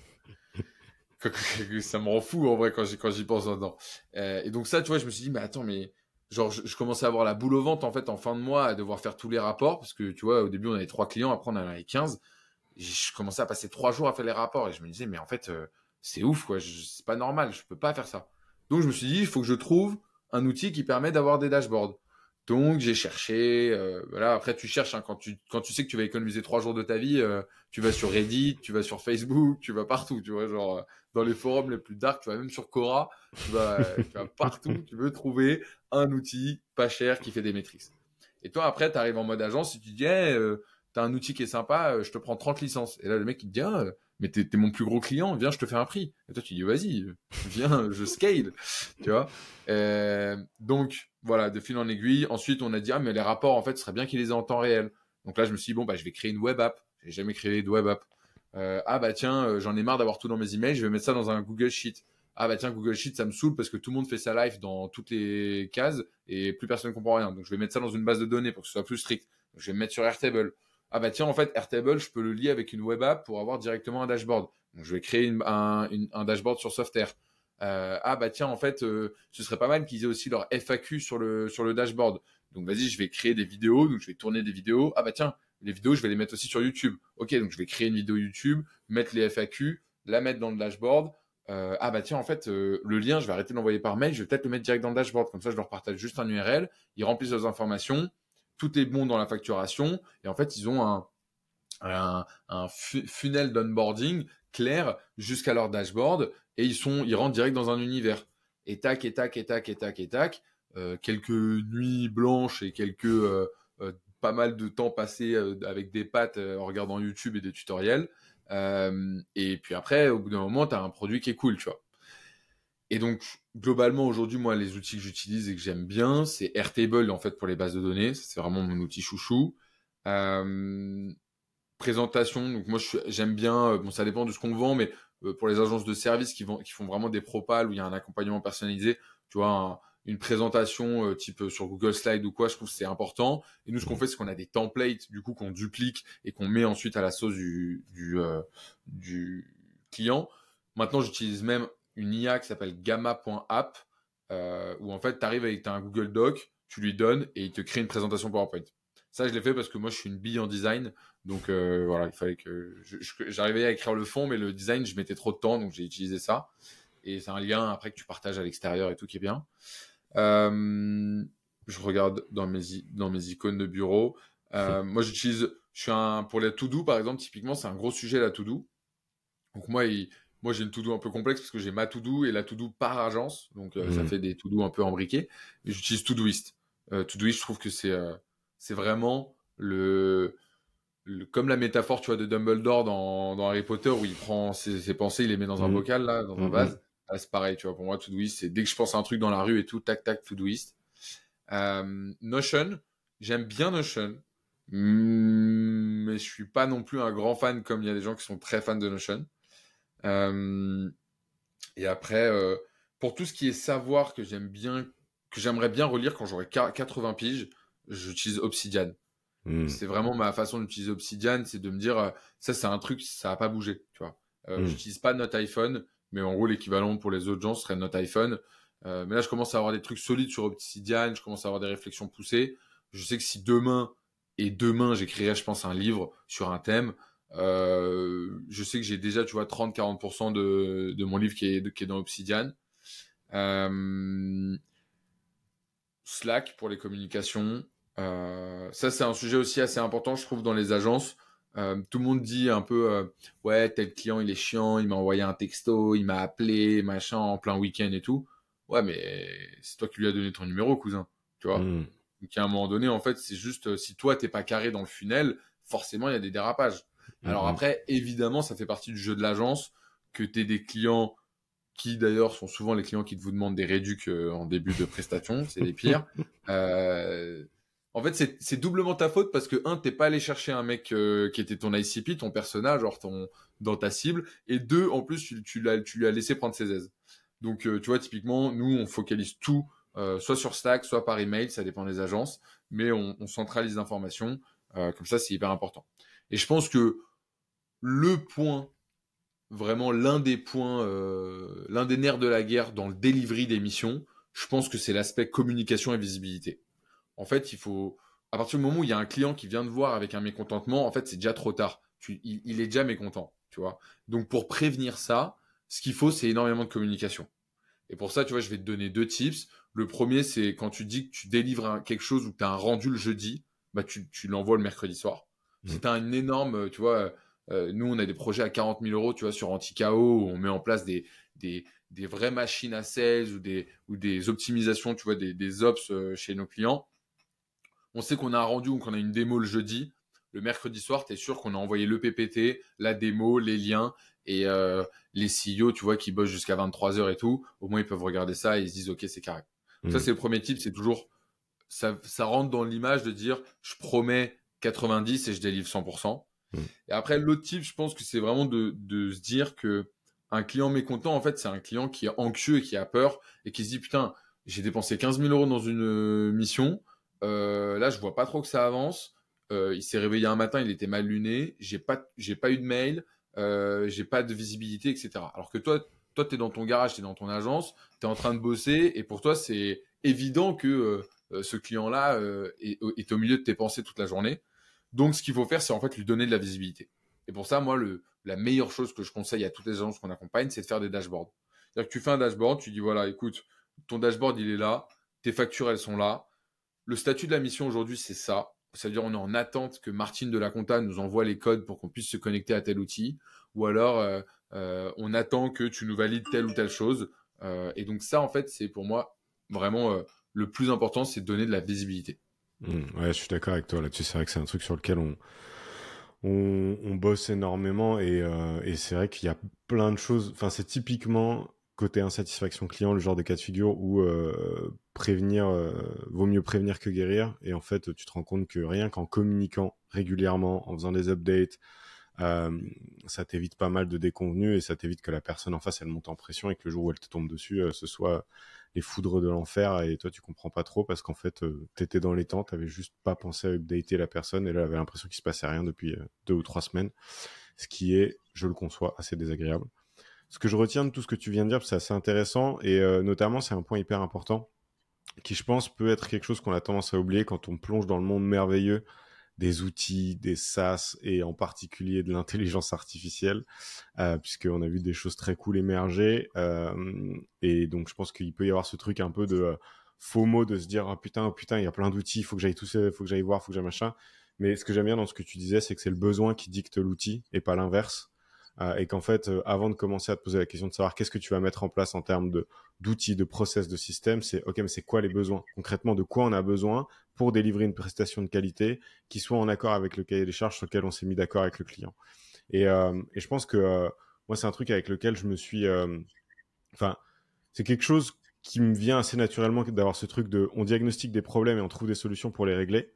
S1: [LAUGHS] ça me rend fou en vrai quand j'y, quand j'y pense maintenant. et donc, ça, tu vois, je me suis dit, mais attends, mais genre, je, commençais à avoir la boule au ventre en fait en fin de mois à devoir faire tous les rapports parce que tu vois, au début, on avait trois clients, après, on en avait 15 je commençais à passer trois jours à faire les rapports et je me disais, mais en fait, euh, c'est ouf, quoi. C'est pas normal, je peux pas faire ça. Donc, je me suis dit, il faut que je trouve un outil qui permet d'avoir des dashboards. Donc, j'ai cherché. Euh, voilà. Après, tu cherches hein, quand tu quand tu sais que tu vas économiser trois jours de ta vie, euh, tu vas sur Reddit, tu vas sur Facebook, tu vas partout. Tu vois, genre dans les forums les plus dark, tu vas même sur Quora, tu vas, partout. Tu veux trouver un outil pas cher qui fait des métriques. Et toi, après, tu arrives en mode agence et tu dis, hey, t'as un outil qui est sympa, euh, je te prends 30 licences. Et là, le mec, il te dit, ah, mais t'es, mon plus gros client, viens, je te fais un prix. Et toi, tu dis, vas-y, viens, [LAUGHS] je scale, tu vois? Euh, donc, voilà, de fil en aiguille. Ensuite, on a dit, ah, mais les rapports, en fait, ce serait bien qu'ils les aient en temps réel. Donc là, je me suis dit, bon, bah, je vais créer une web app. J'ai jamais créé de web app. Euh, ah, bah, tiens, j'en ai marre d'avoir tout dans mes emails, je vais mettre ça dans un Google Sheet. Ah, bah, tiens, Google Sheet, ça me saoule parce que tout le monde fait sa live dans toutes les cases et plus personne ne comprend rien. Donc, je vais mettre ça dans une base de données pour que ce soit plus strict. je vais me mettre sur Airtable ah bah tiens, en fait, Airtable, je peux le lier avec une web app pour avoir directement un dashboard. Donc, je vais créer un, dashboard sur Softair. Euh, ah bah tiens, en fait, euh, ce serait pas mal qu'ils aient aussi leur FAQ sur le, sur le dashboard. Donc vas-y, je vais créer des vidéos, donc je vais tourner des vidéos. Ah bah tiens, les vidéos, je vais les mettre aussi sur YouTube. Ok, donc je vais créer une vidéo YouTube, mettre les FAQ, la mettre dans le dashboard. Euh, ah bah tiens, en fait, le lien, je vais arrêter de l'envoyer par mail, je vais peut-être le mettre direct dans le dashboard. Comme ça, je leur partage juste un URL, ils remplissent leurs informations tout est bon dans la facturation. Et en fait, ils ont un, un, un funnel d'onboarding clair jusqu'à leur dashboard et ils sont, ils rentrent direct dans un univers. Et tac, et tac, et tac, et tac, et tac. Euh, quelques nuits blanches et quelques euh, euh, pas mal de temps passé avec des pattes en regardant YouTube et des tutoriels. et puis après, au bout d'un moment, tu as un produit qui est cool, tu vois. Et donc, globalement, aujourd'hui, moi, les outils que j'utilise et que j'aime bien, c'est Airtable, en fait, pour les bases de données. C'est vraiment mon outil chouchou. Euh, présentation, donc moi, j'aime bien, euh, bon, ça dépend de ce qu'on vend, mais euh, pour les agences de services qui, qui font vraiment des propals où il y a un accompagnement personnalisé, tu vois, une présentation type sur Google Slide ou quoi, je trouve que c'est important. Et nous, ce qu'on fait, c'est qu'on a des templates, du coup, qu'on duplique et qu'on met ensuite à la sauce du, du, du client. Maintenant, j'utilise même une IA qui s'appelle gamma.app, euh, où en fait, tu arrives avec un Google Doc, tu lui donnes et il te crée une présentation PowerPoint. Ça, je l'ai fait parce que moi, je suis une bille en design. Donc euh, voilà, il fallait que j'arrivais à écrire le fond, mais le design, je mettais trop de temps, donc j'ai utilisé ça. Et c'est un lien après que tu partages à l'extérieur et tout qui est bien. Euh, je regarde dans mes, dans mes icônes de bureau. Euh, [LAUGHS] moi, j'utilise, je suis un, pour les to-do, par exemple, typiquement, c'est un gros sujet, la to-do. Donc moi, il, moi, j'ai une to-do un peu complexe parce que j'ai ma to-do et la to-do par agence. Donc, euh, ça mmh. fait des to-do un peu embriqués. J'utilise Todoist. Euh, Todoist, je trouve que c'est euh, c'est vraiment le, le, comme la métaphore, tu vois, de Dumbledore dans, dans Harry Potter où il prend ses, ses, pensées, il les met dans un mmh. bocal, là, dans un mmh. vase. c'est pareil, tu vois. Pour moi, Todoist, c'est dès que je pense à un truc dans la rue et tout, tac, tac, Todoist. Euh, Notion, j'aime bien Notion. Mais je suis pas non plus un grand fan comme il y a des gens qui sont très fans de Notion. Euh, et après, euh, pour tout ce qui est savoir que j'aime bien, que j'aimerais bien relire quand j'aurai 80 piges, j'utilise Obsidian. Hmm. C'est vraiment ma façon d'utiliser Obsidian, c'est de me dire, euh, ça c'est un truc, ça n'a pas bougé, tu vois. Euh, J'utilise pas Note iPhone, mais en gros l'équivalent pour les autres gens serait Note iPhone. Euh, mais là, je commence à avoir des trucs solides sur Obsidian, je commence à avoir des réflexions poussées. Je sais que si demain et demain j'écrirai, je pense, un livre sur un thème, euh, je sais que j'ai déjà, tu vois, 30-40% de, de mon livre qui est, qui est dans Obsidian. Euh, Slack pour les communications. Euh, ça, c'est un sujet aussi assez important, je trouve, dans les agences. Tout le monde dit un peu, ouais, tel client, il est chiant, il m'a envoyé un texto, il m'a appelé, machin, en plein week-end et tout. Ouais, mais c'est toi qui lui as donné ton numéro, cousin. Tu vois mmh. Donc, à un moment donné, en fait, c'est juste, si toi, t'es pas carré dans le funnel, forcément, il y a des dérapages. Alors mhm. après, évidemment, ça fait partie du jeu de l'agence que tu aies des clients qui d'ailleurs sont souvent les clients qui te vous demandent des réducs euh, en début de prestation, c'est les pires. [LAUGHS] Euh, en fait, c'est doublement ta faute parce que, un, t'es pas allé chercher un mec euh, qui était ton ICP, ton personnage, genre ton, dans ta cible, et deux, en plus, tu, tu, tu lui as laissé prendre ses aises. Donc, euh, tu vois, typiquement, nous, on focalise tout, soit sur Slack, soit par email, ça dépend des agences, mais on, on centralise l'information. comme ça, c'est hyper important. Et je pense que le point, vraiment l'un des points, l'un des nerfs de la guerre dans le delivery des missions, je pense que c'est l'aspect communication et visibilité en fait, il faut. À partir du moment où il y a un client qui vient de voir avec un mécontentement, en fait, c'est déjà trop tard. il, est déjà mécontent, tu vois. Donc, pour prévenir ça, ce qu'il faut, c'est énormément de communication. Et pour ça, tu vois, je vais te donner deux tips. Le premier, c'est quand tu dis que tu délivres quelque chose ou que tu as un rendu le jeudi, bah, tu, l'envoies le mercredi soir. Mmh. Si tu as une énorme, tu vois, euh, nous, on a des projets à 40 000 euros, tu vois, sur Anticao, où on met en place des, des, vraies machines à sales ou des, ou des optimisations, tu vois, des, des ops euh, chez nos clients on sait qu'on a un rendu ou qu'on a une démo le jeudi. Le mercredi soir, tu es sûr qu'on a envoyé le PPT, la démo, les liens et euh, les CEO, tu vois, qui bossent jusqu'à 23h et tout. Au moins, ils peuvent regarder ça et ils se disent, OK, c'est carré. Ça, mm. c'est le premier type. C'est toujours, ça, rentre dans l'image de dire, je promets 90 et je délivre 100%. Mm. Et après, l'autre type, je pense que c'est vraiment de, se dire que un client mécontent, en fait, c'est un client qui est anxieux et qui a peur et qui se dit, putain, j'ai dépensé 15 000 euros dans une euh, mission euh, là, je vois pas trop que ça avance. Euh, il s'est réveillé un matin, il était mal luné. J'ai pas, pas eu de mail. J'ai pas de visibilité, etc. Alors que toi, toi, es dans ton garage, tu es dans ton agence, tu es en train de bosser, et pour toi, c'est évident que ce client-là est, au milieu de tes pensées toute la journée. Donc, ce qu'il faut faire, c'est en fait lui donner de la visibilité. Et pour ça, moi, la meilleure chose que je conseille à toutes les agences qu'on accompagne, c'est de faire des dashboards. C'est-à-dire que tu fais un dashboard, tu dis voilà, écoute, ton dashboard, il est là, tes factures, elles sont là, le statut de la mission aujourd'hui, c'est ça. C'est-à-dire, on est en attente que Martine de la Compta nous envoie les codes pour qu'on puisse se connecter à tel outil. Ou alors, euh, euh, on attend que tu nous valides telle ou telle chose. Euh, et donc, ça, en fait, c'est pour moi vraiment le plus important, c'est de donner de la visibilité.
S2: Mmh, ouais, je suis d'accord avec toi là-dessus. C'est vrai que c'est un truc sur lequel on, on, bosse énormément. Et, et c'est vrai qu'il y a plein de choses. Enfin, c'est typiquement côté insatisfaction client, le genre de cas de figure où euh, prévenir, euh, vaut mieux prévenir que guérir. Et en fait, tu te rends compte que rien qu'en communiquant régulièrement, en faisant des updates, euh, ça t'évite pas mal de déconvenus et ça t'évite que la personne en face elle monte en pression et que le jour où elle te tombe dessus, ce soit les foudres de l'enfer et toi tu comprends pas trop parce qu'en fait t'étais dans les temps, t'avais juste pas pensé à updater la personne et là elle avait l'impression qu'il se passait rien depuis deux ou trois semaines, ce qui est, je le conçois, assez désagréable. Ce que je retiens de tout ce que tu viens de dire, c'est assez intéressant et euh, notamment c'est un point hyper important qui je pense peut être quelque chose qu'on a tendance à oublier quand on plonge dans le monde merveilleux des outils, des SaaS et en particulier de l'intelligence artificielle, euh, puisqu'on a vu des choses très cool émerger. Euh, et donc je pense qu'il peut y avoir ce truc un peu de euh, faux mot de se dire ah putain, oh putain, il y a plein d'outils, il faut que j'aille tout il faut que j'aille voir, faut que j'aille machin. Mais ce que j'aime bien dans ce que tu disais, c'est que c'est le besoin qui dicte l'outil et pas l'inverse. Euh, et qu'en fait, euh, avant de commencer à te poser la question de savoir qu'est-ce que tu vas mettre en place en termes d'outils, de process, de système, c'est ok, mais c'est quoi les besoins? Concrètement De quoi on a besoin pour délivrer une prestation de qualité qui soit en accord avec le cahier des charges sur lequel on s'est mis d'accord avec le client. Et, euh, et je pense que moi, c'est un truc avec lequel je me suis, enfin, c'est quelque chose qui me vient assez naturellement d'avoir ce truc de on diagnostique des problèmes et on trouve des solutions pour les régler.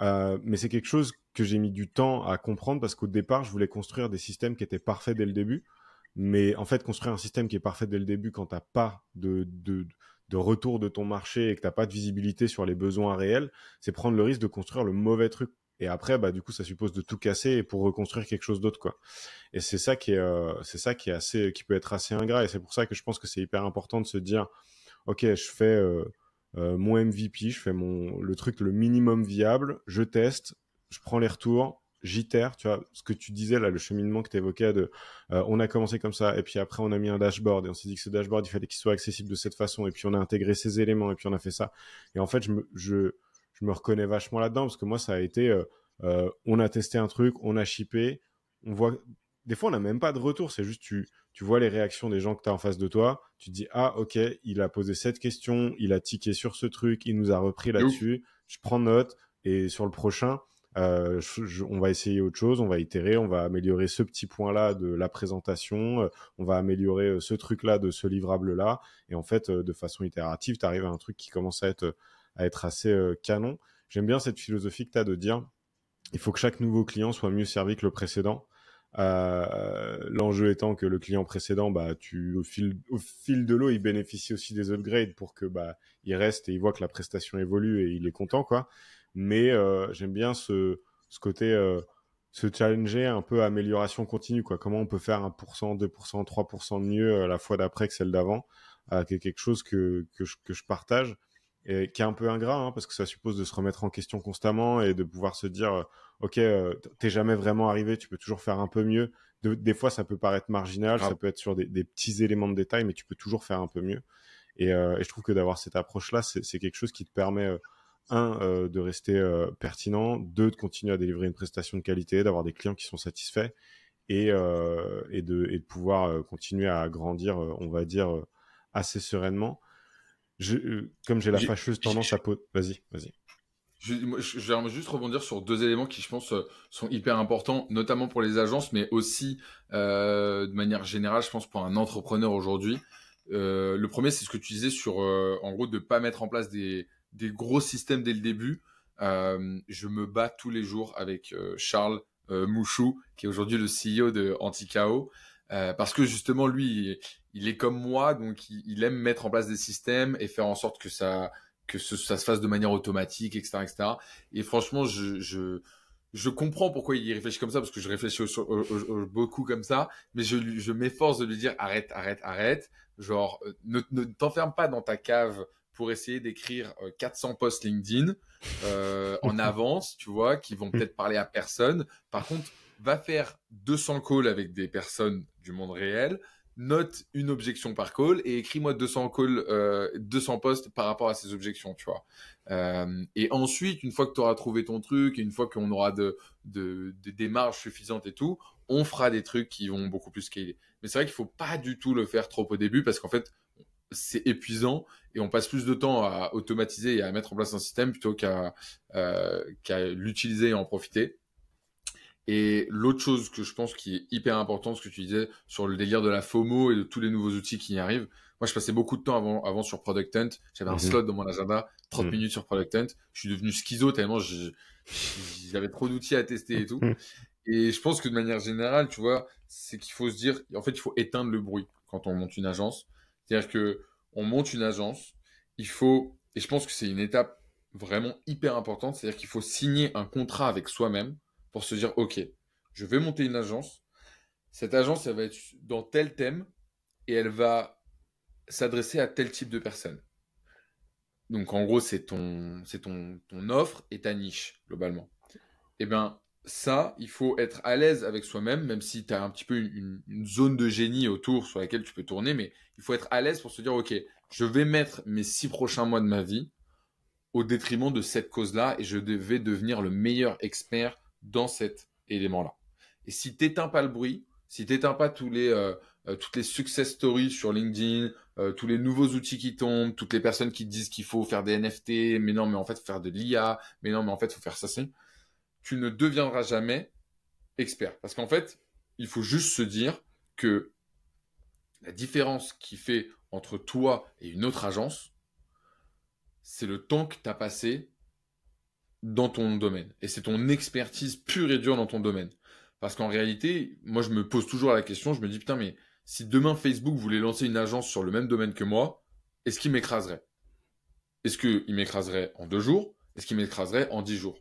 S2: Euh, mais c'est quelque chose que j'ai mis du temps à comprendre parce qu'au départ, je voulais construire des systèmes qui étaient parfaits dès le début. Mais en fait, construire un système qui est parfait dès le début quand tu n'as pas de, de, de, retour de ton marché et que tu n'as pas de visibilité sur les besoins réels, c'est prendre le risque de construire le mauvais truc. Et après, bah, du coup, ça suppose de tout casser pour reconstruire quelque chose d'autre, quoi. Et c'est ça qui est, euh, c'est ça qui est assez, qui peut être assez ingrat. Et c'est pour ça que je pense que c'est hyper important de se dire, ok, je fais, euh, mon MVP, je fais mon le truc le minimum viable, je teste, je prends les retours, j'itère, tu vois, ce que tu disais là, le cheminement que tu évoquais de euh, on a commencé comme ça et puis après on a mis un dashboard et on s'est dit que ce dashboard il fallait qu'il soit accessible de cette façon et puis on a intégré ces éléments et puis on a fait ça. Et en fait, je me je, je me reconnais vachement là-dedans parce que moi ça a été euh, on a testé un truc, on a shippé, on voit des fois on n'a même pas de retour, c'est juste tu tu vois les réactions des gens que tu as en face de toi, tu te dis ah ok, il a posé cette question, il a tiqué sur ce truc, il nous a repris là-dessus, je prends note et sur le prochain, euh, on va essayer autre chose, on va itérer, on va améliorer ce petit point-là de la présentation, euh, on va améliorer euh, ce truc-là de ce livrable-là, et en fait, de façon itérative, tu arrives à un truc qui commence à être, à être assez canon. j'aime bien cette philosophie que tu as de dire il faut que chaque nouveau client soit mieux servi que le précédent. Euh, l'enjeu étant que le client précédent, bah, tu, au, fil, au fil de l'eau, il bénéficie aussi des upgrades pour que bah, il reste et il voit que la prestation évolue et il est content. quoi. Mais euh, j'aime bien ce, ce côté euh, se challenger un peu à amélioration continue. Quoi. Comment on peut faire 1%, 2%, 3% de mieux la fois d'après que celle d'avant. Euh, quelque chose que, que je partage et qui est un peu ingrat hein, parce que ça suppose de se remettre en question constamment et de pouvoir se dire euh, ok euh, t'es jamais vraiment arrivé tu peux toujours faire un peu mieux. Des fois ça peut paraître marginal ça peut être sur des, petits éléments de détail mais tu peux toujours faire un peu mieux. Et, euh, je trouve que d'avoir cette approche là c'est quelque chose qui te permet un de rester pertinent deux de continuer à délivrer une prestation de qualité d'avoir des clients qui sont satisfaits et, et, de, et de pouvoir continuer à grandir on va dire assez sereinement euh, comme j'ai la fâcheuse tendance à... Vas-y, vas-y.
S1: Je, vais juste rebondir sur deux éléments qui, je pense, euh, sont hyper importants, notamment pour les agences, mais aussi euh, de manière générale, je pense, pour un entrepreneur aujourd'hui. le premier, c'est ce que tu disais sur, en gros, de ne pas mettre en place des, des, gros systèmes dès le début. je me bats tous les jours avec Charles Mouchou, qui est aujourd'hui le CEO de Anticao. Parce que justement, lui, il, est comme moi, donc il, aime mettre en place des systèmes et faire en sorte que ça, que ça se fasse de manière automatique, etc., etc. Et franchement, je, je, je comprends pourquoi il réfléchit comme ça, parce que je réfléchis beaucoup comme ça, mais je, je m'efforce de lui dire arrête, arrête, arrête. Genre, euh, ne, ne t'enferme pas dans ta cave pour essayer d'écrire 400 euh, posts LinkedIn euh, en [LAUGHS] avance, tu vois, qui vont peut-être parler à personne. Par contre, va faire 200 calls avec des personnes du monde réel, note une objection par call et écris-moi 200 calls, euh, 200 posts par rapport à ces objections, tu vois. Euh, et ensuite, une fois que tu auras trouvé ton truc, et une fois qu'on aura de, de, de, des marges suffisantes et tout, on fera des trucs qui vont beaucoup plus scaler. Mais c'est vrai qu'il faut pas du tout le faire trop au début parce qu'en fait, c'est épuisant et on passe plus de temps à automatiser et à mettre en place un système plutôt qu'à euh, qu'à l'utiliser et en profiter. Et l'autre chose que je pense qui est hyper importante, ce que tu disais sur le délire de la FOMO et de tous les nouveaux outils qui y arrivent. Moi, je passais beaucoup de temps avant, avant sur Product Hunt. J'avais un slot dans mon agenda, 30 mhm. minutes sur Product Hunt. Je suis devenu schizo tellement j'avais trop d'outils à tester et tout. Mhm. Et je pense que de manière générale, tu vois, c'est qu'il faut se dire, en fait, il faut éteindre le bruit quand on monte une agence. C'est-à-dire que on monte une agence, il faut, et je pense que c'est une étape vraiment hyper importante, c'est-à-dire qu'il faut signer un contrat avec soi-même pour se dire, OK, je vais monter une agence. Cette agence, elle va être dans tel thème et elle va s'adresser à tel type de personnes. Donc, en gros, c'est ton, c'est ton, offre et ta niche, globalement. Eh bien, ça, il faut être à l'aise avec soi-même, même si tu as un petit peu une, une, zone de génie autour sur laquelle tu peux tourner, mais il faut être à l'aise pour se dire, OK, je vais mettre mes six prochains mois de ma vie au détriment de cette cause-là et je vais devenir le meilleur expert dans cet élément-là. Et si tu n'éteins pas le bruit, si tu n'éteins pas tous les, euh, euh, toutes les success stories sur LinkedIn, euh, tous les nouveaux outils qui tombent, toutes les personnes qui disent qu'il faut faire des NFT, mais non, mais en fait, faire de l'IA, mais non, mais en fait, faut faire ça, c'est, tu ne deviendras jamais expert. Parce qu'en fait, il faut juste se dire que la différence qui fait entre toi et une autre agence, c'est le temps que tu as passé dans ton domaine. Et c'est ton expertise pure et dure dans ton domaine. Parce qu'en réalité, moi, je me pose toujours la question, je me dis, putain, mais si demain Facebook voulait lancer une agence sur le même domaine que moi, est-ce qu'il m'écraserait? Est-ce qu'il m'écraserait en deux jours? Est-ce qu'il m'écraserait en dix jours?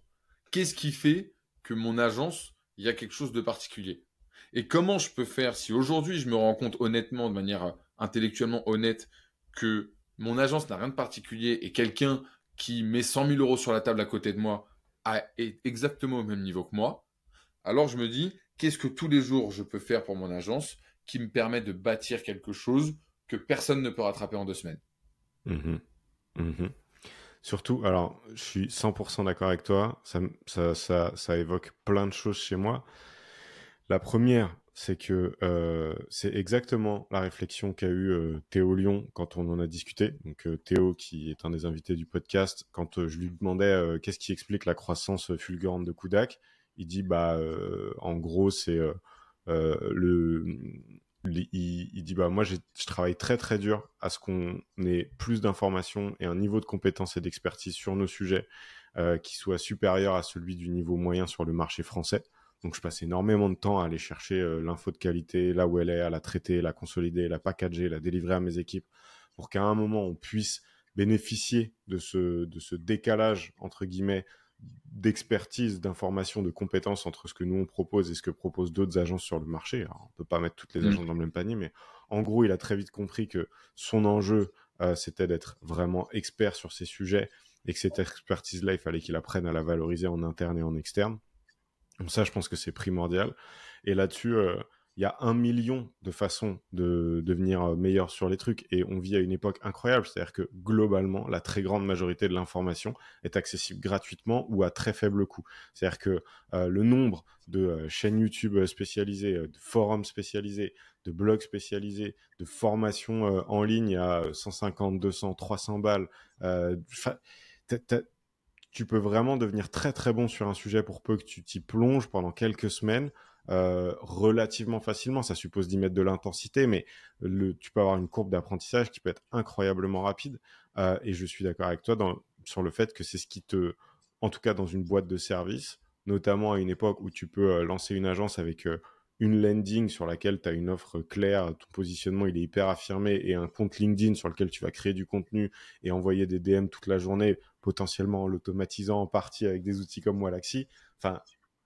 S1: Qu'est-ce qui fait que mon agence, il y a quelque chose de particulier? Et comment je peux faire si aujourd'hui je me rends compte honnêtement, de manière intellectuellement honnête, que mon agence n'a rien de particulier et quelqu'un qui met 100 000 euros sur la table à côté de moi est exactement au même niveau que moi, alors je me dis, qu'est-ce que tous les jours je peux faire pour mon agence qui me permet de bâtir quelque chose que personne ne peut rattraper en deux semaines?
S2: Mmh mmh Surtout, alors je suis 100% d'accord avec toi, ça, ça, ça, ça évoque plein de choses chez moi. La première, c'est que euh, c'est exactement la réflexion qu'a eu euh, Théo Lyon quand on en a discuté. Donc euh, Théo, qui est un des invités du podcast, quand je lui demandais qu'est-ce qui explique la croissance fulgurante de Kudak, il dit bah en gros c'est le il, dit bah moi je travaille très très dur à ce qu'on ait plus d'informations et un niveau de compétence et d'expertise sur nos sujets qui soit supérieur à celui du niveau moyen sur le marché français. Donc je passe énormément de temps à aller chercher euh, l'info de qualité là où elle est, à la traiter, la consolider, la packager, la délivrer à mes équipes pour qu'à un moment on puisse bénéficier de ce, de ce décalage entre guillemets d'expertise, d'information, de compétences entre ce que nous on propose et ce que proposent d'autres agences sur le marché. Alors, on peut pas mettre toutes les mmh. agences dans le même panier, mais en gros, il a très vite compris que son enjeu, euh, c'était d'être vraiment expert sur ces sujets et que cette expertise-là, il fallait qu'il apprenne à la valoriser en interne et en externe. Donc ça, je pense que c'est primordial. Et là-dessus, euh, il y a un million de façons de devenir euh, meilleur sur les trucs et on vit à une époque incroyable, c'est-à-dire que globalement, la très grande majorité de l'information est accessible gratuitement ou à très faible coût. C'est-à-dire que euh, le nombre de chaînes YouTube spécialisées, de forums spécialisés, de blogs spécialisés, de formations en ligne à 150, 200, 300 balles, tu peux vraiment devenir très très bon sur un sujet pour peu que tu t'y plonges pendant quelques semaines euh, relativement facilement. Ça suppose d'y mettre de l'intensité, mais tu peux avoir une courbe d'apprentissage qui peut être incroyablement rapide. Euh, et je suis d'accord avec toi sur le fait que c'est ce qui te, en tout cas dans une boîte de service, notamment à une époque où tu peux euh, lancer une agence avec une landing sur laquelle tu as une offre claire, ton positionnement il est hyper affirmé et un compte LinkedIn sur lequel tu vas créer du contenu et envoyer des DM toute la journée, potentiellement en l'automatisant en partie avec des outils comme Walaxy. Enfin,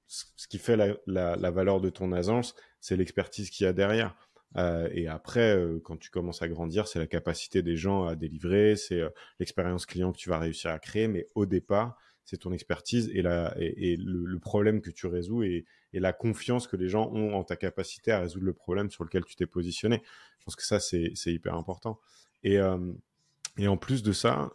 S2: ce qui fait la, valeur de ton agence, c'est l'expertise qu'il y a derrière. Euh, et après, euh, quand tu commences à grandir, c'est la capacité des gens à délivrer, c'est euh, l'expérience client que tu vas réussir à créer. Mais au départ, c'est ton expertise et, et, le, problème que tu résous et, la confiance que les gens ont en ta capacité à résoudre le problème sur lequel tu t'es positionné. Je pense que ça, c'est hyper important. Et, et en plus de ça,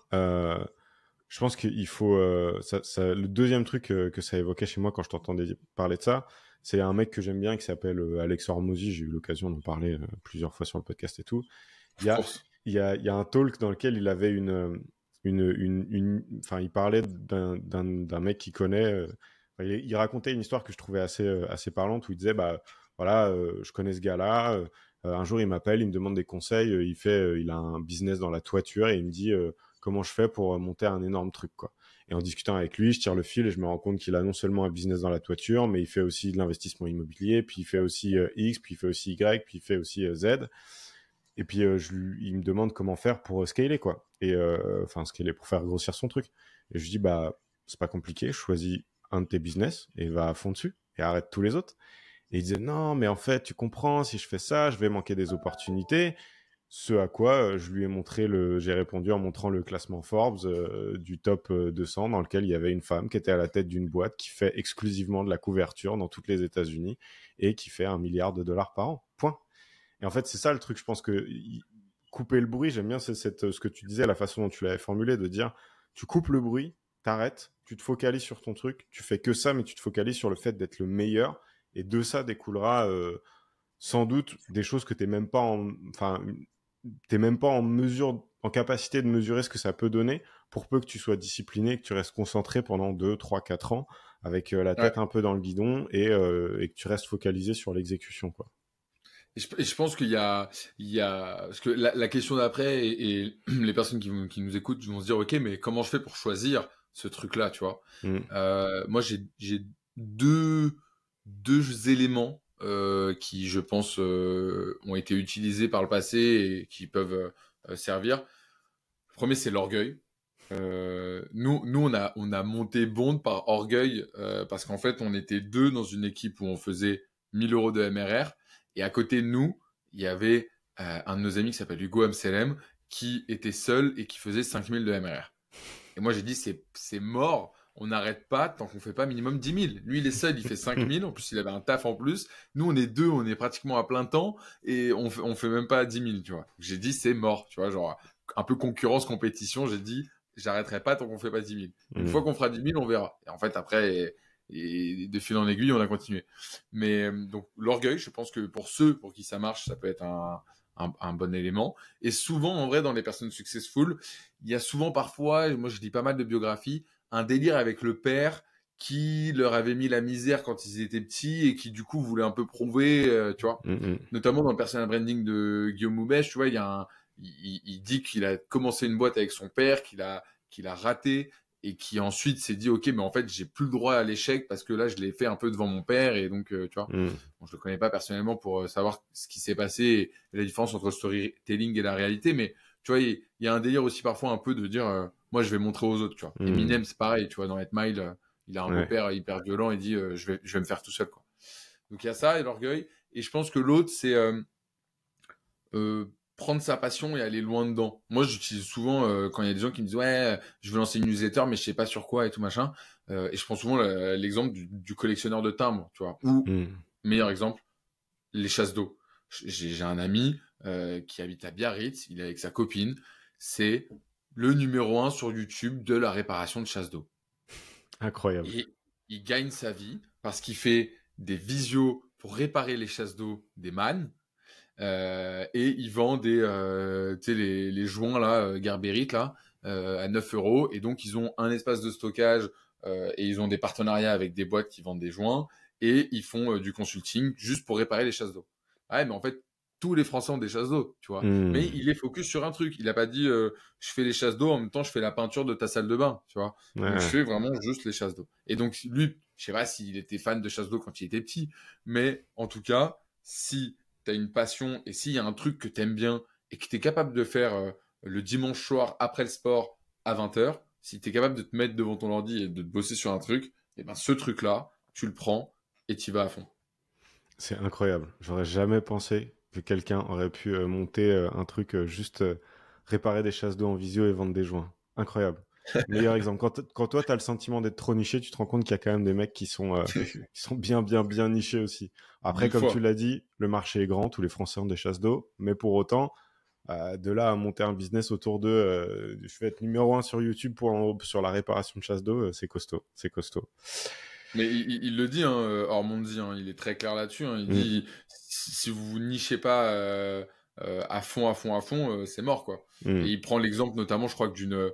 S2: je pense qu'il faut. Euh, ça, ça, le deuxième truc euh, que ça évoquait chez moi quand je t'entendais parler de ça, c'est un mec que j'aime bien qui s'appelle euh, Alex Hormozy. J'ai eu l'occasion d'en parler plusieurs fois sur le podcast et tout. Il y a, il y a, il y a un talk dans lequel il avait une. Enfin, il parlait d'un mec qu'il connaît. Il, il, racontait une histoire que je trouvais assez, assez parlante où il disait bah, voilà, je connais ce gars-là. un jour, il m'appelle, il me demande des conseils. il, fait, il a un business dans la toiture et il me dit comment je fais pour monter un énorme truc, quoi. Et en discutant avec lui, je tire le fil et je me rends compte qu'il a non seulement un business dans la toiture, mais il fait aussi de l'investissement immobilier, puis il fait aussi euh, X, puis il fait aussi Y, puis il fait aussi euh, Z. Et puis euh, je il me demande comment faire pour scaler, quoi. Et enfin, scaler pour faire grossir son truc. Et je lui dis, bah, c'est pas compliqué, choisis un de tes business et va à fond dessus et arrête tous les autres. Et il disait, non, mais en fait, tu comprends, si je fais ça, je vais manquer des opportunités. Ce à quoi euh, je lui ai montré le, j'ai répondu en montrant le classement Forbes euh, du top 200 euh, dans lequel il y avait une femme qui était à la tête d'une boîte qui fait exclusivement de la couverture dans toutes les États-Unis et qui fait un milliard de dollars par an. Point. Et en fait, c'est ça le truc. Je pense que couper le bruit, j'aime bien c'est ce que tu disais, la façon dont tu l'avais formulé, de dire tu coupes le bruit, t'arrêtes, tu te focalises sur ton truc, tu fais que ça, mais tu te focalises sur le fait d'être le meilleur. Et de ça découlera sans doute des choses que tu n'es même pas en, enfin, t'es même pas en mesure, en capacité de mesurer ce que ça peut donner pour peu que tu sois discipliné, que tu restes concentré pendant 2, 3, 4 ans avec euh, la tête un peu dans le guidon euh, et, que tu restes focalisé sur l'exécution, quoi.
S1: Et je, pense qu'il y a, il y a, parce que la, question d'après et, [CLEARS THROAT] les personnes qui, qui, nous écoutent vont se dire, ok, mais comment je fais pour choisir ce truc-là, tu vois? Mmh. euh, Moi, j'ai deux, deux éléments euh, qui, je pense, euh, ont été utilisés par le passé et qui peuvent servir. Le premier, c'est l'orgueil. nous, nous on, a, on a monté Bond par orgueil parce qu'en fait, on était deux dans une équipe où on faisait 1000 euros de MRR et à côté de nous, il y avait un de nos amis qui s'appelle Hugo MCLM qui était seul et qui faisait 5000 de MRR. Et moi, j'ai dit, c'est mort on n'arrête pas tant qu'on fait pas minimum 10 000. Lui, il est seul, il fait 5 000. [LAUGHS] En plus, il avait un taf en plus. Nous, on est deux, on est pratiquement à plein temps et on fait, on fait même pas 10 000, tu vois. J'ai dit, c'est mort, tu vois, genre, un peu concurrence, compétition. J'ai dit, j'arrêterai pas tant qu'on fait pas 10 000. Une mmh. fois qu'on fera 10 000, on verra. Et en fait, après, et, de fil en aiguille, on a continué. Mais, euh, donc, l'orgueil, je pense que pour ceux pour qui ça marche, ça peut être un, un, bon élément. Et souvent, en vrai, dans les personnes successful, il y a souvent parfois, moi je dis pas mal de biographies, un délire avec le père qui leur avait mis la misère quand ils étaient petits et qui du coup voulait un peu prouver, euh, tu vois.
S2: Mm, mm.
S1: Notamment dans le personal branding de Guillaume Moubèche, tu vois, il y a un, il, il dit qu'il a commencé une boîte avec son père, qu'il a, qu'il a raté et qui ensuite s'est dit ok mais en fait j'ai plus le droit à l'échec parce que là je l'ai fait un peu devant mon père et donc euh, tu vois
S2: Mm.
S1: bon, je le connais pas personnellement pour euh, savoir ce qui s'est passé et la différence entre storytelling et la réalité mais tu vois il il y, a un délire aussi parfois un peu de dire euh, moi je vais montrer aux autres tu vois
S2: Mm.
S1: Eminem c'est pareil tu vois dans 8 Mile euh, il a un
S2: Ouais.
S1: beau-père hyper violent et dit je vais je vais me faire tout seul quoi donc il y a ça et l'orgueil et je pense que l'autre c'est prendre sa passion et aller loin dedans. Moi, j'utilise souvent euh, quand il y a des gens qui me disent ouais, je veux lancer une newsletter, mais je sais pas sur quoi et tout machin. Euh, et je prends souvent le- l'exemple du, du collectionneur de timbres, tu vois. Ou
S2: Mm.
S1: meilleur exemple, les chasses d'eau. J'ai un ami euh, qui habite à Biarritz, il est avec sa copine. C'est le numéro un sur YouTube de la réparation de chasses d'eau.
S2: Incroyable.
S1: Et il gagne sa vie parce qu'il fait des visios pour réparer les chasses d'eau des mannes. Euh, et il vend des, euh, les, les joints là, euh, Gerberit là, euh, à 9 euros. Et donc ils ont un espace de stockage euh, et ils ont des partenariats avec des boîtes qui vendent des joints et ils font du consulting juste pour réparer les chasses d'eau. Ouais, mais en fait tous les Français ont des chasses d'eau, tu vois.
S2: Mm.
S1: Mais il est focus sur un truc. Il a pas dit euh, je fais les chasses d'eau en même temps je fais la peinture de ta salle de bain, tu vois.
S2: Ouais.
S1: Donc, je fais vraiment juste les chasses d'eau. Et donc, lui, je sais pas s'il était fan de chasse d'eau quand il était petit, mais en tout cas, si tu une passion et s'il y a un truc que tu aimes bien et que tu es capable de faire euh, le dimanche soir après le sport à 20h, si tu es capable de te mettre devant ton ordi et de bosser sur un truc, et ben ce truc-là, tu le prends et tu vas à fond.
S2: C'est incroyable. J'aurais jamais pensé que quelqu'un aurait pu euh, monter euh, un truc juste réparer des chasses d'eau en visio et vendre des joints. Incroyable. Meilleur exemple. Quand, quand toi, tu as le sentiment d'être trop niché, tu te rends compte qu'il y a quand même des mecs qui sont, euh, [LAUGHS] qui sont bien, bien, bien nichés aussi. Après, comme
S1: fois.
S2: tu l'as dit, le marché est grand, tous les Français ont des chasses d'eau, mais pour autant, euh, de là à monter un business autour de euh, je vais être numéro un sur YouTube pour, sur la réparation de chasses d'eau, c'est costaud. C'est costaud.
S1: Mais il, le dit, hein, Ormondi, hein, il est très clair là-dessus. hein, il
S2: Mm.
S1: dit si, vous vous nichez pas euh, à fond, à fond, à fond, c'est mort quoi.
S2: Mm.
S1: Et il prend l'exemple notamment, je crois, que d'une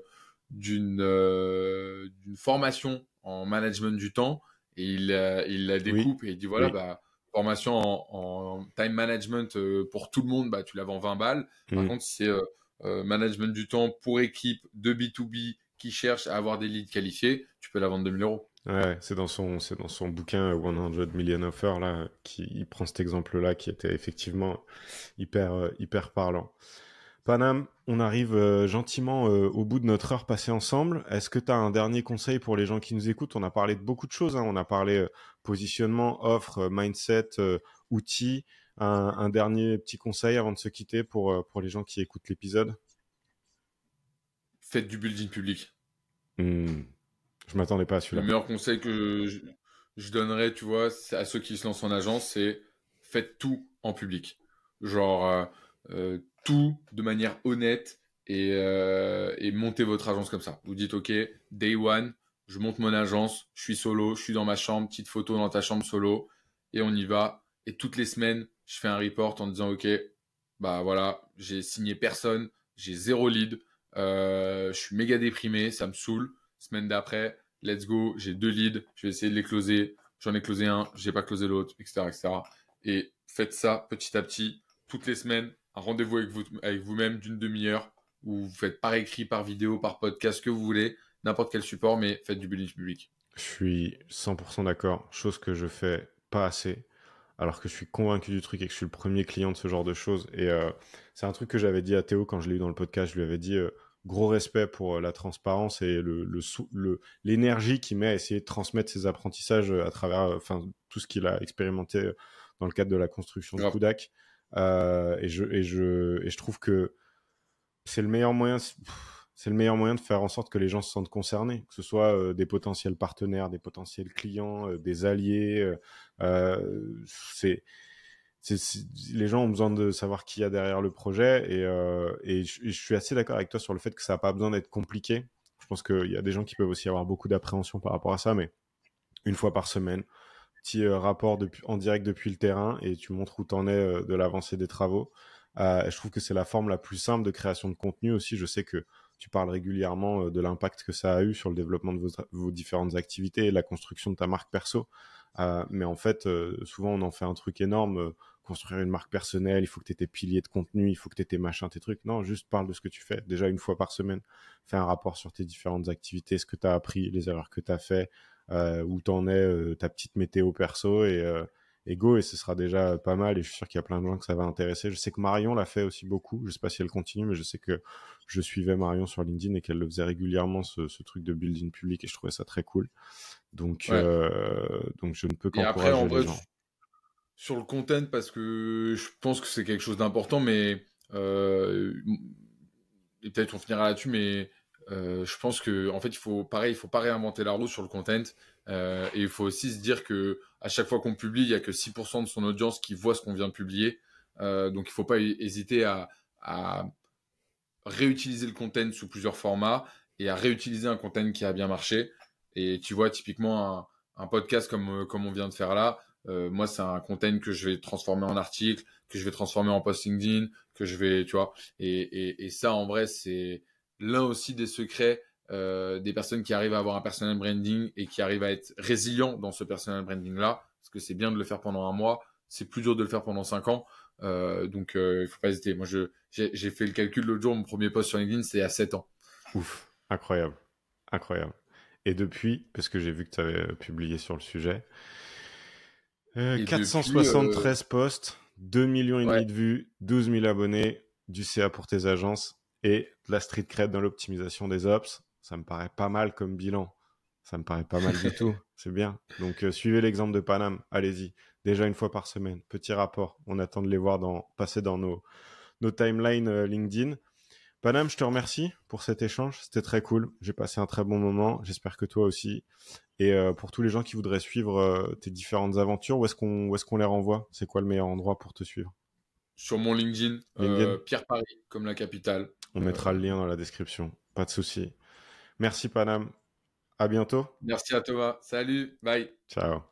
S1: d'une euh, d'une formation en management du temps et il la- il la découpe et il dit voilà
S2: Oui.
S1: bah formation en, en time management euh, pour tout le monde bah tu la vends 20 balles. Par contre si c'est euh, euh, management du temps pour équipe de B2B qui cherche à avoir des leads qualifiés, tu peux la vendre 2000 euros.
S2: Ouais, c'est dans son, c'est dans son bouquin euh, 100 Million Offers là, qui il prend cet exemple-là qui était effectivement hyper, euh, hyper parlant. Panam, on arrive euh, gentiment euh, au bout de notre heure passée ensemble. Est-ce que tu as un dernier conseil pour les gens qui nous écoutent? On a parlé de beaucoup de choses. hein. On a parlé euh, positionnement, offre, mindset, outils. Un, un dernier petit conseil avant de se quitter pour, pour les gens qui écoutent l'épisode?
S1: Faites du building public.
S2: Hmm. Je m'attendais pas à
S1: Le
S2: celui-là.
S1: meilleur conseil que je, je donnerais, tu vois, à ceux qui se lancent en agence, c'est faites tout en public. Genre, euh, tout de manière honnête et, euh, et montez votre agence comme ça. Vous dites, OK, day one, je monte mon agence, je suis solo, je suis dans ma chambre, petite photo dans ta chambre solo, et on y va. Et toutes les semaines, je fais un report en disant, OK, bah voilà, j'ai signé personne, j'ai zéro lead, euh, je suis méga déprimé, ça me saoule. Semaine d'après, let's go, j'ai deux leads, je vais essayer de les closer. J'en ai closé un, j'ai pas closé l'autre, etc., etc. Et faites ça petit à petit, toutes les semaines, un rendez-vous avec vous, avec vous-même d'une demi-heure, où vous faites par écrit, par vidéo, par podcast, ce que vous voulez, n'importe quel support, mais faites du building public.
S2: Je suis 100% d'accord, chose que je fais pas assez, alors que je suis convaincu du truc et que je suis le premier client de ce genre de choses. Et euh, c'est un truc que j'avais dit à Théo quand je l'ai eu dans le podcast, je lui avais dit euh, gros respect pour euh, la transparence et le, le, sou- le- l'énergie qu'il met à essayer de transmettre ses apprentissages à travers enfin, tout ce qu'il a expérimenté dans le cadre de la construction de. Kudak. Euh, et, je, trouve que c'est le meilleur moyen c'est le meilleur moyen de faire en sorte que les gens se sentent concernés, que ce soit euh, des potentiels partenaires, des potentiels clients, euh, des alliés. c'est, les gens ont besoin de savoir qui y a derrière le projet et, et, je, et je suis assez d'accord avec toi sur le fait que ça n'a pas besoin d'être compliqué. Je pense qu'il y a des gens qui peuvent aussi avoir beaucoup d'appréhension par rapport à ça, mais une fois par semaine, petit euh, rapport en direct depuis le terrain et tu montres où tu en es euh, de l'avancée des travaux. Euh, je trouve que c'est la forme la plus simple de création de contenu aussi. Je sais que tu parles régulièrement de l'impact que ça a eu sur le développement de vos, différentes activités et la construction de ta marque perso. mais en fait, souvent, on en fait un truc énorme construire une marque personnelle, il faut que tu aies tes piliers de contenu, il faut que tu aies tes machins, tes trucs. Non, juste parle de ce que tu fais. Déjà une fois par semaine, fais un rapport sur tes différentes activités, ce que tu as appris, les erreurs que tu as fait, où t'en es, euh, ta petite météo perso et, euh, et, go. Et ce sera déjà pas mal. Et je suis sûr qu'il y a plein de gens que ça va intéresser. Je sais que Marion l'a fait aussi beaucoup. Je sais pas si elle continue, mais je sais que je suivais Marion sur LinkedIn et qu'elle le faisait régulièrement, ce, ce, truc de building public. Et je trouvais ça très cool. Donc, euh, donc je ne peux qu'encourager les gens
S1: sur le content parce que je pense que c'est quelque chose d'important, mais euh, et peut-être on finira là-dessus, mais euh, je pense que en fait il faut pareil, il faut pas réinventer la roue sur le content euh, et il faut aussi se dire que à chaque fois qu'on publie, il y a que 6% de son audience qui voit ce qu'on vient de publier, donc il faut pas hésiter à, à, réutiliser le content sous plusieurs formats et à réutiliser un content qui a bien marché. Et tu vois typiquement un, un podcast comme comme on vient de faire là euh, moi, c'est un content que je vais transformer en article, que je vais transformer en post LinkedIn, que je vais, tu vois. Et, et, et ça, en vrai, c'est l'un aussi des secrets euh, des personnes qui arrivent à avoir un personal branding et qui arrivent à être résilients dans ce personal branding là. Parce que c'est bien de le faire pendant un mois, c'est plus dur de le faire pendant cinq ans. Euh, donc, euh, il faut pas hésiter. Moi, je, j'ai, fait le calcul l'autre jour, mon premier post sur LinkedIn, c'est à 7 ans.
S2: Ouf, incroyable, incroyable. Et depuis, parce que j'ai vu que tu avais publié sur le sujet, 473 euh, posts, 2 millions et demi de vues, 12 000 abonnés, du CA pour tes agences et de la street cred dans l'optimisation des ops. Ça me paraît pas mal comme bilan. Ça me paraît pas mal du [LAUGHS] tout. C'est bien. Donc, euh, suivez l'exemple de Panam. Allez-y. Déjà une fois par semaine. Petit rapport. On attend de les voir dans, passer dans nos, nos timelines euh, LinkedIn. Panam, je te remercie pour cet échange. C'était très cool. J'ai passé un très bon moment. J'espère que toi aussi. Et euh, pour tous les gens qui voudraient suivre euh, tes différentes aventures, où est-ce qu'on est qu'on les renvoie? C'est quoi le meilleur endroit pour te suivre?
S1: Sur mon LinkedIn, euh, Pierre Paris, comme la capitale.
S2: On mettra le lien dans la description. Pas de souci. Merci Panam. À bientôt.
S1: Merci à toi. Salut. Bye.
S2: Ciao.